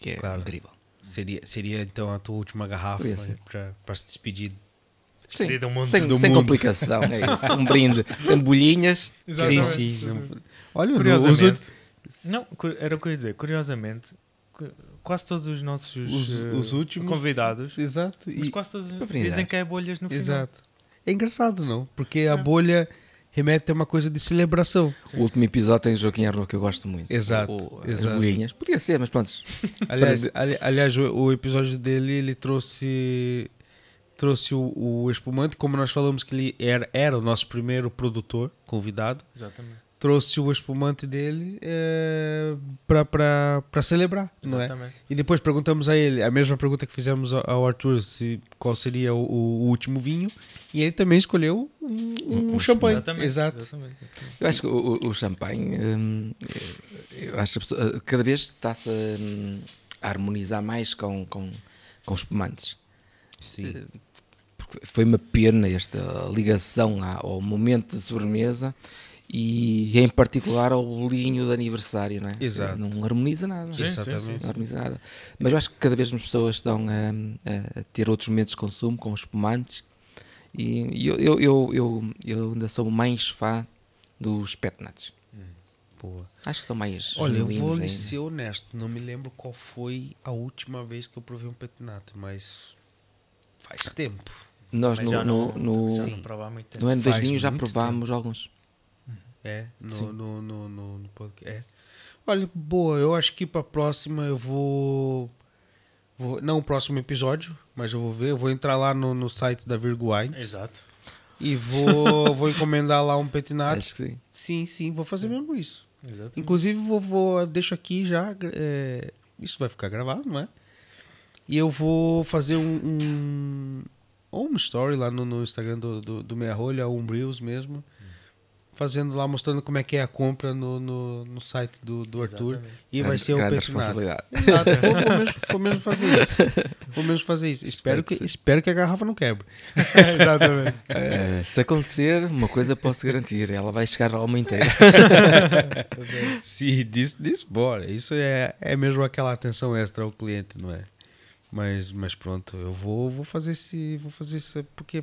que é
Claro.
incrível.
Seria, seria então a tua última garrafa para, para se despedir.
Sim,
mundo.
sem,
do
sem
mundo.
complicação, é isso. Um brinde. Tem bolhinhas.
Sim, sim. não- Olha, os
não, era o que eu ia dizer, curiosamente, cu- quase todos os nossos
Os-
eh,
os últimos-
convidados,
Exato.
mas
e-
quase todos dizem que é bolhas no final.
Exato. É engraçado, não? Porque a bolha remete a uma coisa de celebração.
O último episódio tem Joaquim Arroa que eu gosto muito.
Exato,
O- as
exato.
bolhinhas. Podia ser, mas pronto.
Aliás, ali- aliás o, o episódio dele, ele trouxe trouxe o, o espumante, como nós falamos que ele era, era o nosso primeiro produtor convidado,
Exatamente.
Trouxe o espumante dele é, para celebrar, não é?
Exatamente.
E depois perguntamos a ele, a mesma pergunta que fizemos ao- Arthur, se, qual seria o, o último vinho, e ele também escolheu um, um,
Um
champanhe.
Exatamente.
Exato.
exatamente.
Eu acho que o, o- champanhe, hum, eu acho que a pessoa- cada vez está-se hum, a harmonizar mais com, com, com os espumantes.
Sim.
Porque foi uma pena esta ligação ao momento de sobremesa e em particular ao bolinho de aniversário, não é?
Exato.
Não harmoniza nada.
Sim, sim,
Exatamente.
Não harmoniza nada. Mas eu acho que cada vez mais pessoas estão a, a ter outros momentos de consumo com os espumantes e eu, eu, eu, eu, eu ainda sou mais fã dos pet nuts.
Boa.
Acho que são mais.
Olha, eu vou lhe ser honesto, não me lembro qual foi a última vez que eu provei um petinato, mas faz tempo.
Nós
Mas
no,
já
no,
não,
no,
já
Sim.
não provo há muito tempo.
no ano 2000
Faz
já
muito
provámos alguns.
É, no, no, no, no, no podcast. É. Olha, boa, eu acho que para próxima eu vou, vou. Não o próximo episódio, mas eu vou ver. Eu vou entrar lá no, no site da Virgo Wines
Exato.
e vou, vou encomendar lá um petinato.
Acho que sim.
Sim, sim, vou fazer mesmo isso.
Exato.
Inclusive, vou, vou deixo aqui já. é, isso vai ficar gravado, não é? E eu vou fazer um. um um story lá no, no Instagram do, do, do Meia Rolha, um Reels mesmo. Fazendo lá, mostrando como é que é a compra no, no, no site do, do Arthur.
Exatamente.
E vai
Grande-
ser o
responsabilidade.
Exato, vou, vou mesmo, vou mesmo fazer isso. Vou mesmo fazer isso. Espero,
Espero que
espero que a garrafa não quebre.
Exatamente.
Eh, se acontecer, uma coisa posso garantir: ela vai chegar a alma inteira.
Sim, disso, disso bora. Isso é, é mesmo aquela atenção extra ao cliente, não é? Mas, mas pronto, eu vou, vou fazer esse. Vou fazer isso porque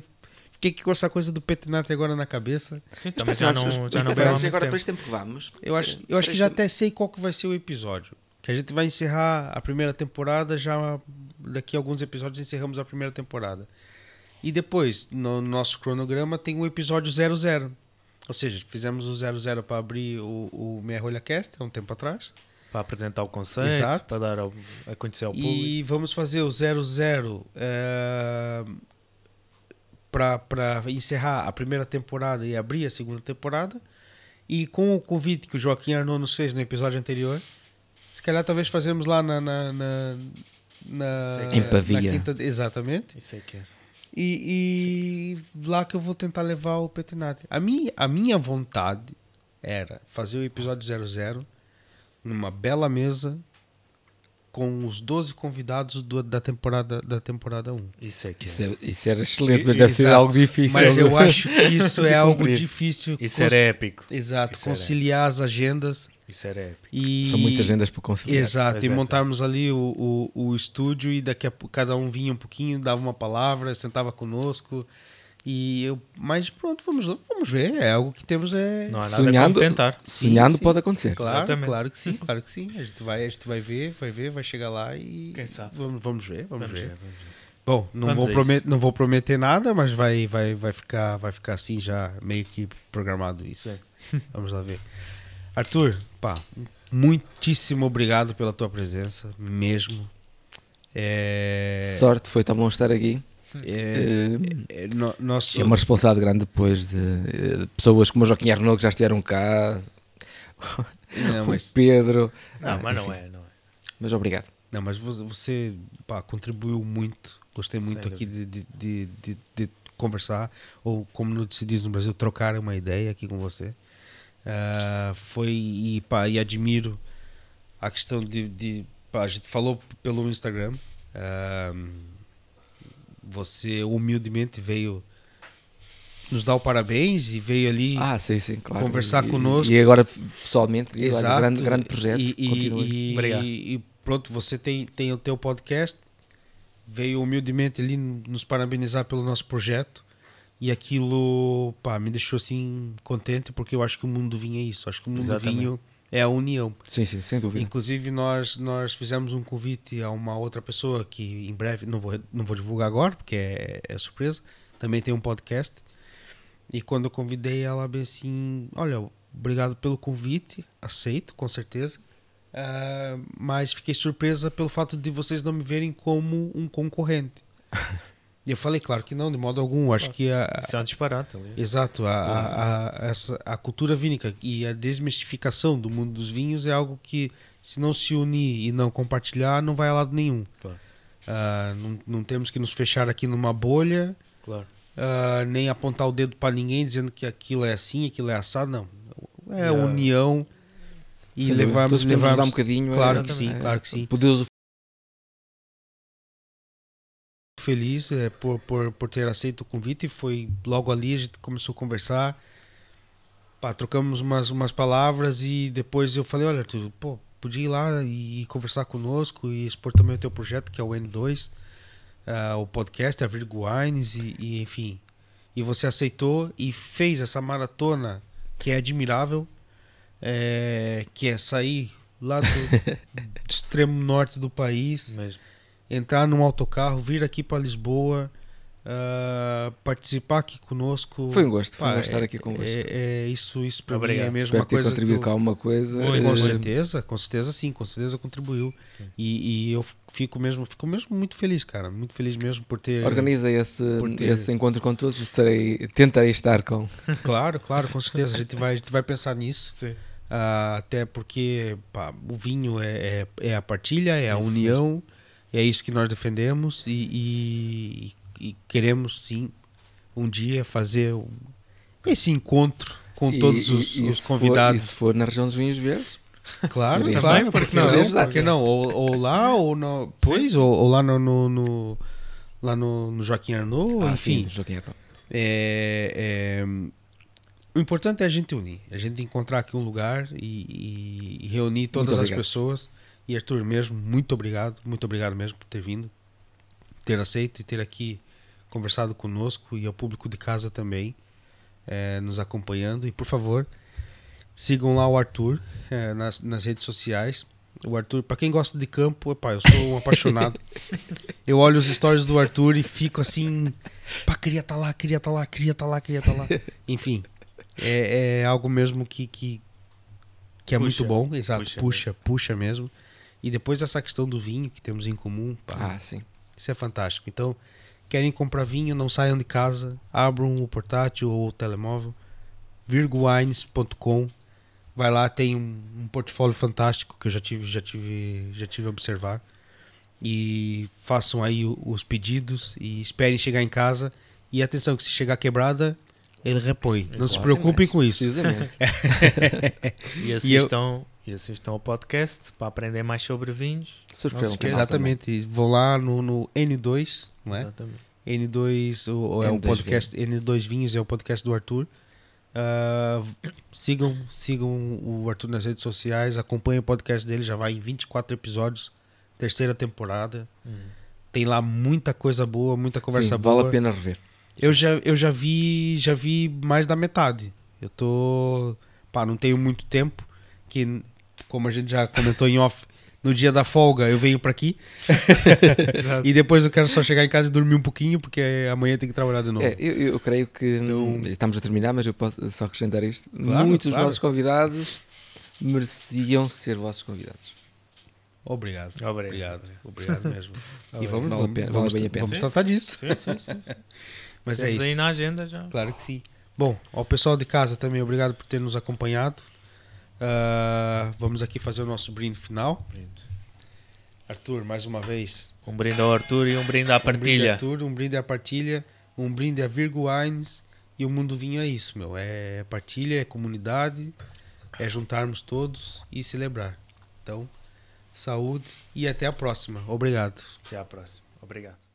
fiquei com essa coisa do Petinati agora na cabeça.
Sim,
Mas
também já
nós,
não, já não muito
agora
tempo.
este tempo que vamos.
Eu acho, eu acho que já até sei qual que vai ser o episódio. Que a gente vai encerrar a primeira temporada, já daqui a alguns episódios encerramos a primeira temporada. E depois, no nosso cronograma, tem o episódio 00. Ou seja, fizemos o 00 para abrir o, o Meia Rolha Cast, há um tempo atrás.
Para apresentar o conceito,
Exato.
para dar ao- a conhecer ao público.
E vamos fazer o 00 para encerrar a primeira temporada e abrir a segunda temporada. E com o convite que o Joaquim Arnaud nos fez no episódio anterior, se calhar talvez fazemos lá na. na, na, na-
Em
Pavia.
na quinta- exatamente.
Isso é que é.
E, e lá que eu vou tentar levar o Petinati. A minha, a minha vontade era fazer o episódio 00 numa bela mesa com os 12 convidados do- da, temporada, da temporada 1.
Isso é que
Isso,
é.
é- isso era excelente, mas deve ser algo difícil.
Mas eu acho que isso é algo difícil.
Isso era épico.
Exato,
Isso
conciliar as agendas
Isso era épico.
e.
São muitas agendas para conciliar.
Exato, e
Exato.
montarmos ali o, o, o estúdio e daqui a pouco cada um vinha um pouquinho, dava uma palavra, sentava conosco. E eu, mas pronto, vamos, vamos ver. É algo que temos é.
Não há nada
Sonhando-
tentar.
Sim,
Sonhando
sim.
pode acontecer.
Claro,
Exatamente.
claro que sim, claro que sim. A gente vai, a gente vai ver, vai ver, vai chegar lá e
Quem sabe?
Vamos, vamos ver, vamos,
Vamos
ver.
ver, vamos ver.
Bom, não
Vamos
vou,
a
promet, não vou prometer nada, mas vai, vai, vai ficar, vai ficar assim já meio que programado isso.
Sim.
Vamos lá ver. Arthur, pá, muitíssimo obrigado pela tua presença, mesmo. É,
Sorte, foi tão bom estar aqui.
É,
Eh,
é, no- nosso,
É uma responsabilidade grande depois de eh, pessoas como o Joaquim Arnaud que já estiveram cá,
não,
o
mas,
Pedro.
Não,
Ah,
mas não
enfim.
é, não é.
Mas obrigado.
não, mas vo- você pá, contribuiu muito. Gostei
Sem
muito aqui de, de, de, de- de conversar, ou como se diz no Brasil, trocar uma ideia aqui com você. Ah, foi e, pá, e admiro a questão de, de pá, a gente falou pelo Instagram. ah, você humildemente veio nos dar o parabéns e veio ali
Ah, sim, sim, claro.
Conversar
E-
conosco.
E agora, pessoalmente, olha,
Exato.
grande, grande projeto.
E, e-
continue.
e- e pronto, você tem, tem o teu podcast, veio humildemente ali nos parabenizar pelo nosso projeto. E aquilo, pá, me deixou assim contente, porque eu acho que o mundo do vinho é isso. Acho que o mundo
Exatamente.
do vinho é a união.
Sim, sim, sem dúvida.
Inclusive, nós, nós fizemos um convite a uma outra pessoa que em breve, não vou, não vou divulgar agora, porque é, é surpresa, também tem um podcast. E quando eu convidei ela, bem assim: Olha, obrigado pelo convite, aceito, com certeza. Ah, mas fiquei surpresa pelo fato de vocês não me verem como um concorrente. e eu falei, claro que não, de modo algum. Acho que a,
Isso é um disparate ali.
Exato, a, a, a, essa, a cultura vínica e a desmistificação do mundo dos vinhos é algo que, se não se unir e não compartilhar, não vai a lado nenhum.
Claro.
Ah, não, não temos que nos fechar aqui numa bolha,
Claro.
ah, nem apontar o dedo para ninguém dizendo que aquilo é assim, aquilo é assado, não. É
Yeah.
união e
dúvida.
levarmos.
Um bocadinho.
claro
é-
que sim,
é-
claro que sim.
Poder
feliz é, por, por, por ter aceito o convite. Foi logo ali, a gente começou a conversar. Pá, trocamos umas, umas palavras e depois eu falei, olha, Arthur, pô, podia ir lá e, conversar conosco e expor também o teu projeto, que é o N2, ah, o podcast, a Virgo Wines, e, e enfim. E você aceitou e fez essa maratona que é admirável, é, que é sair lá do extremo norte do país,
Mesmo.
Entrar num autocarro, vir aqui para Lisboa, ah, participar aqui conosco.
Foi um gosto, foi um
Pá,
gosto estar
é-
aqui convosco.
É, é isso, isso para mim
Obrigado.
é mesmo
Espero
uma
ter
coisa
contribuído
que
com alguma coisa.
Muito,
com certeza, com certeza sim, com certeza contribuiu. E, e eu fico mesmo, fico mesmo muito feliz, cara, muito feliz mesmo por ter.
Organiza esse,
ter-
esse encontro com todos. Estarei, tentarei estar com.
Claro, claro, com certeza. A gente vai, a gente vai pensar nisso.
Sim.
Ah, até porque pá, o vinho é, é, é a partilha, é a
Isso
união, é isso que nós defendemos e, e- e queremos sim um dia fazer um- esse encontro com
E-
todos os, os
for-
convidados.
e se for na região dos vinhos verdes,
Claro,
Também,
claro,
porque
porque
não?
Ajudar.
Porque não? Ou, ou lá, ou no, pois, ou, ou lá no, no- no- lá no, no Joaquim Arnaud,
ah,
enfim.
sim, Joaquim Arnaud.
É, é, o importante é a gente unir, a gente encontrar aqui um lugar e, e reunir todas as pessoas. E Arthur, mesmo, muito obrigado, muito obrigado mesmo por ter vindo, ter aceito e ter aqui conversado conosco e ao público de casa também, é, nos acompanhando. E por favor, sigam lá o Arthur é, nas, nas redes sociais. O Arthur, para quem gosta de campo, epá, eu sou um apaixonado. eu olho os stories do Arthur e fico assim, pá, queria estar tá lá, queria estar tá lá, queria estar tá lá, queria estar tá lá. Enfim, é, é, algo mesmo que, que, que é puxa, muito bom, exato, puxa, puxa, puxa mesmo. E depois essa questão do vinho que temos em comum, pá,
ah, sim.
isso é fantástico. Então, querem comprar vinho, não saiam de casa, abram o portátil ou o telemóvel, virgowines.com Vai lá, tem um, um, portfólio fantástico que eu já tive, já tive, já tive a observar. E façam aí os pedidos e esperem chegar em casa. E atenção, que se chegar quebrada, ele repõe. Não se preocupem com isso.
e, assistam, e assistam ao podcast para aprender mais sobre vinhos.
Exatamente. Vão lá no, no N2, não é? Exatamente. N2 o, é N2 o podcast Vinho. N2 Vinhos é o podcast do Arthur. Uh, sigam, sigam o Arthur nas redes sociais, acompanhem o podcast dele, já vai em 24 episódios, terceira temporada. Hum. Tem lá muita coisa boa, muita conversa Sim, boa.
Vale a pena rever.
Eu já, eu já vi, já vi mais da metade. Eu tô, pá, não tenho muito tempo, que como a gente já comentou em off, no dia da folga eu venho para aqui. e depois eu quero só chegar em casa e dormir um pouquinho, porque amanhã tem que trabalhar de novo.
É, eu, eu, creio que então... estamos a terminar, mas eu posso só acrescentar isto. Claro, Muitos claro. dos nossos convidados mereciam ser vossos convidados.
Obrigado.
Obrigado.
Obrigado, Obrigado mesmo.
e vamos, vale, a pena, vamos, vale bem a pena.
Vamos tratar disso.
Sim, sim, sim.
Mas Temos é isso.
aí na agenda já.
Claro que sim. Bom, ao pessoal de casa também, obrigado por ter nos acompanhado. Uh, vamos aqui fazer o nosso brinde final. Brinde. Arthur, mais uma vez.
Um brinde ao Arthur e um brinde à partilha. Um brinde
Arthur, um brinde à partilha, um brinde a Virgo Wines. E o Mundo Vinho é isso, meu. É partilha, é comunidade, é juntarmos todos e celebrar. Então, saúde e até a próxima. Obrigado.
Até a próxima. Obrigado.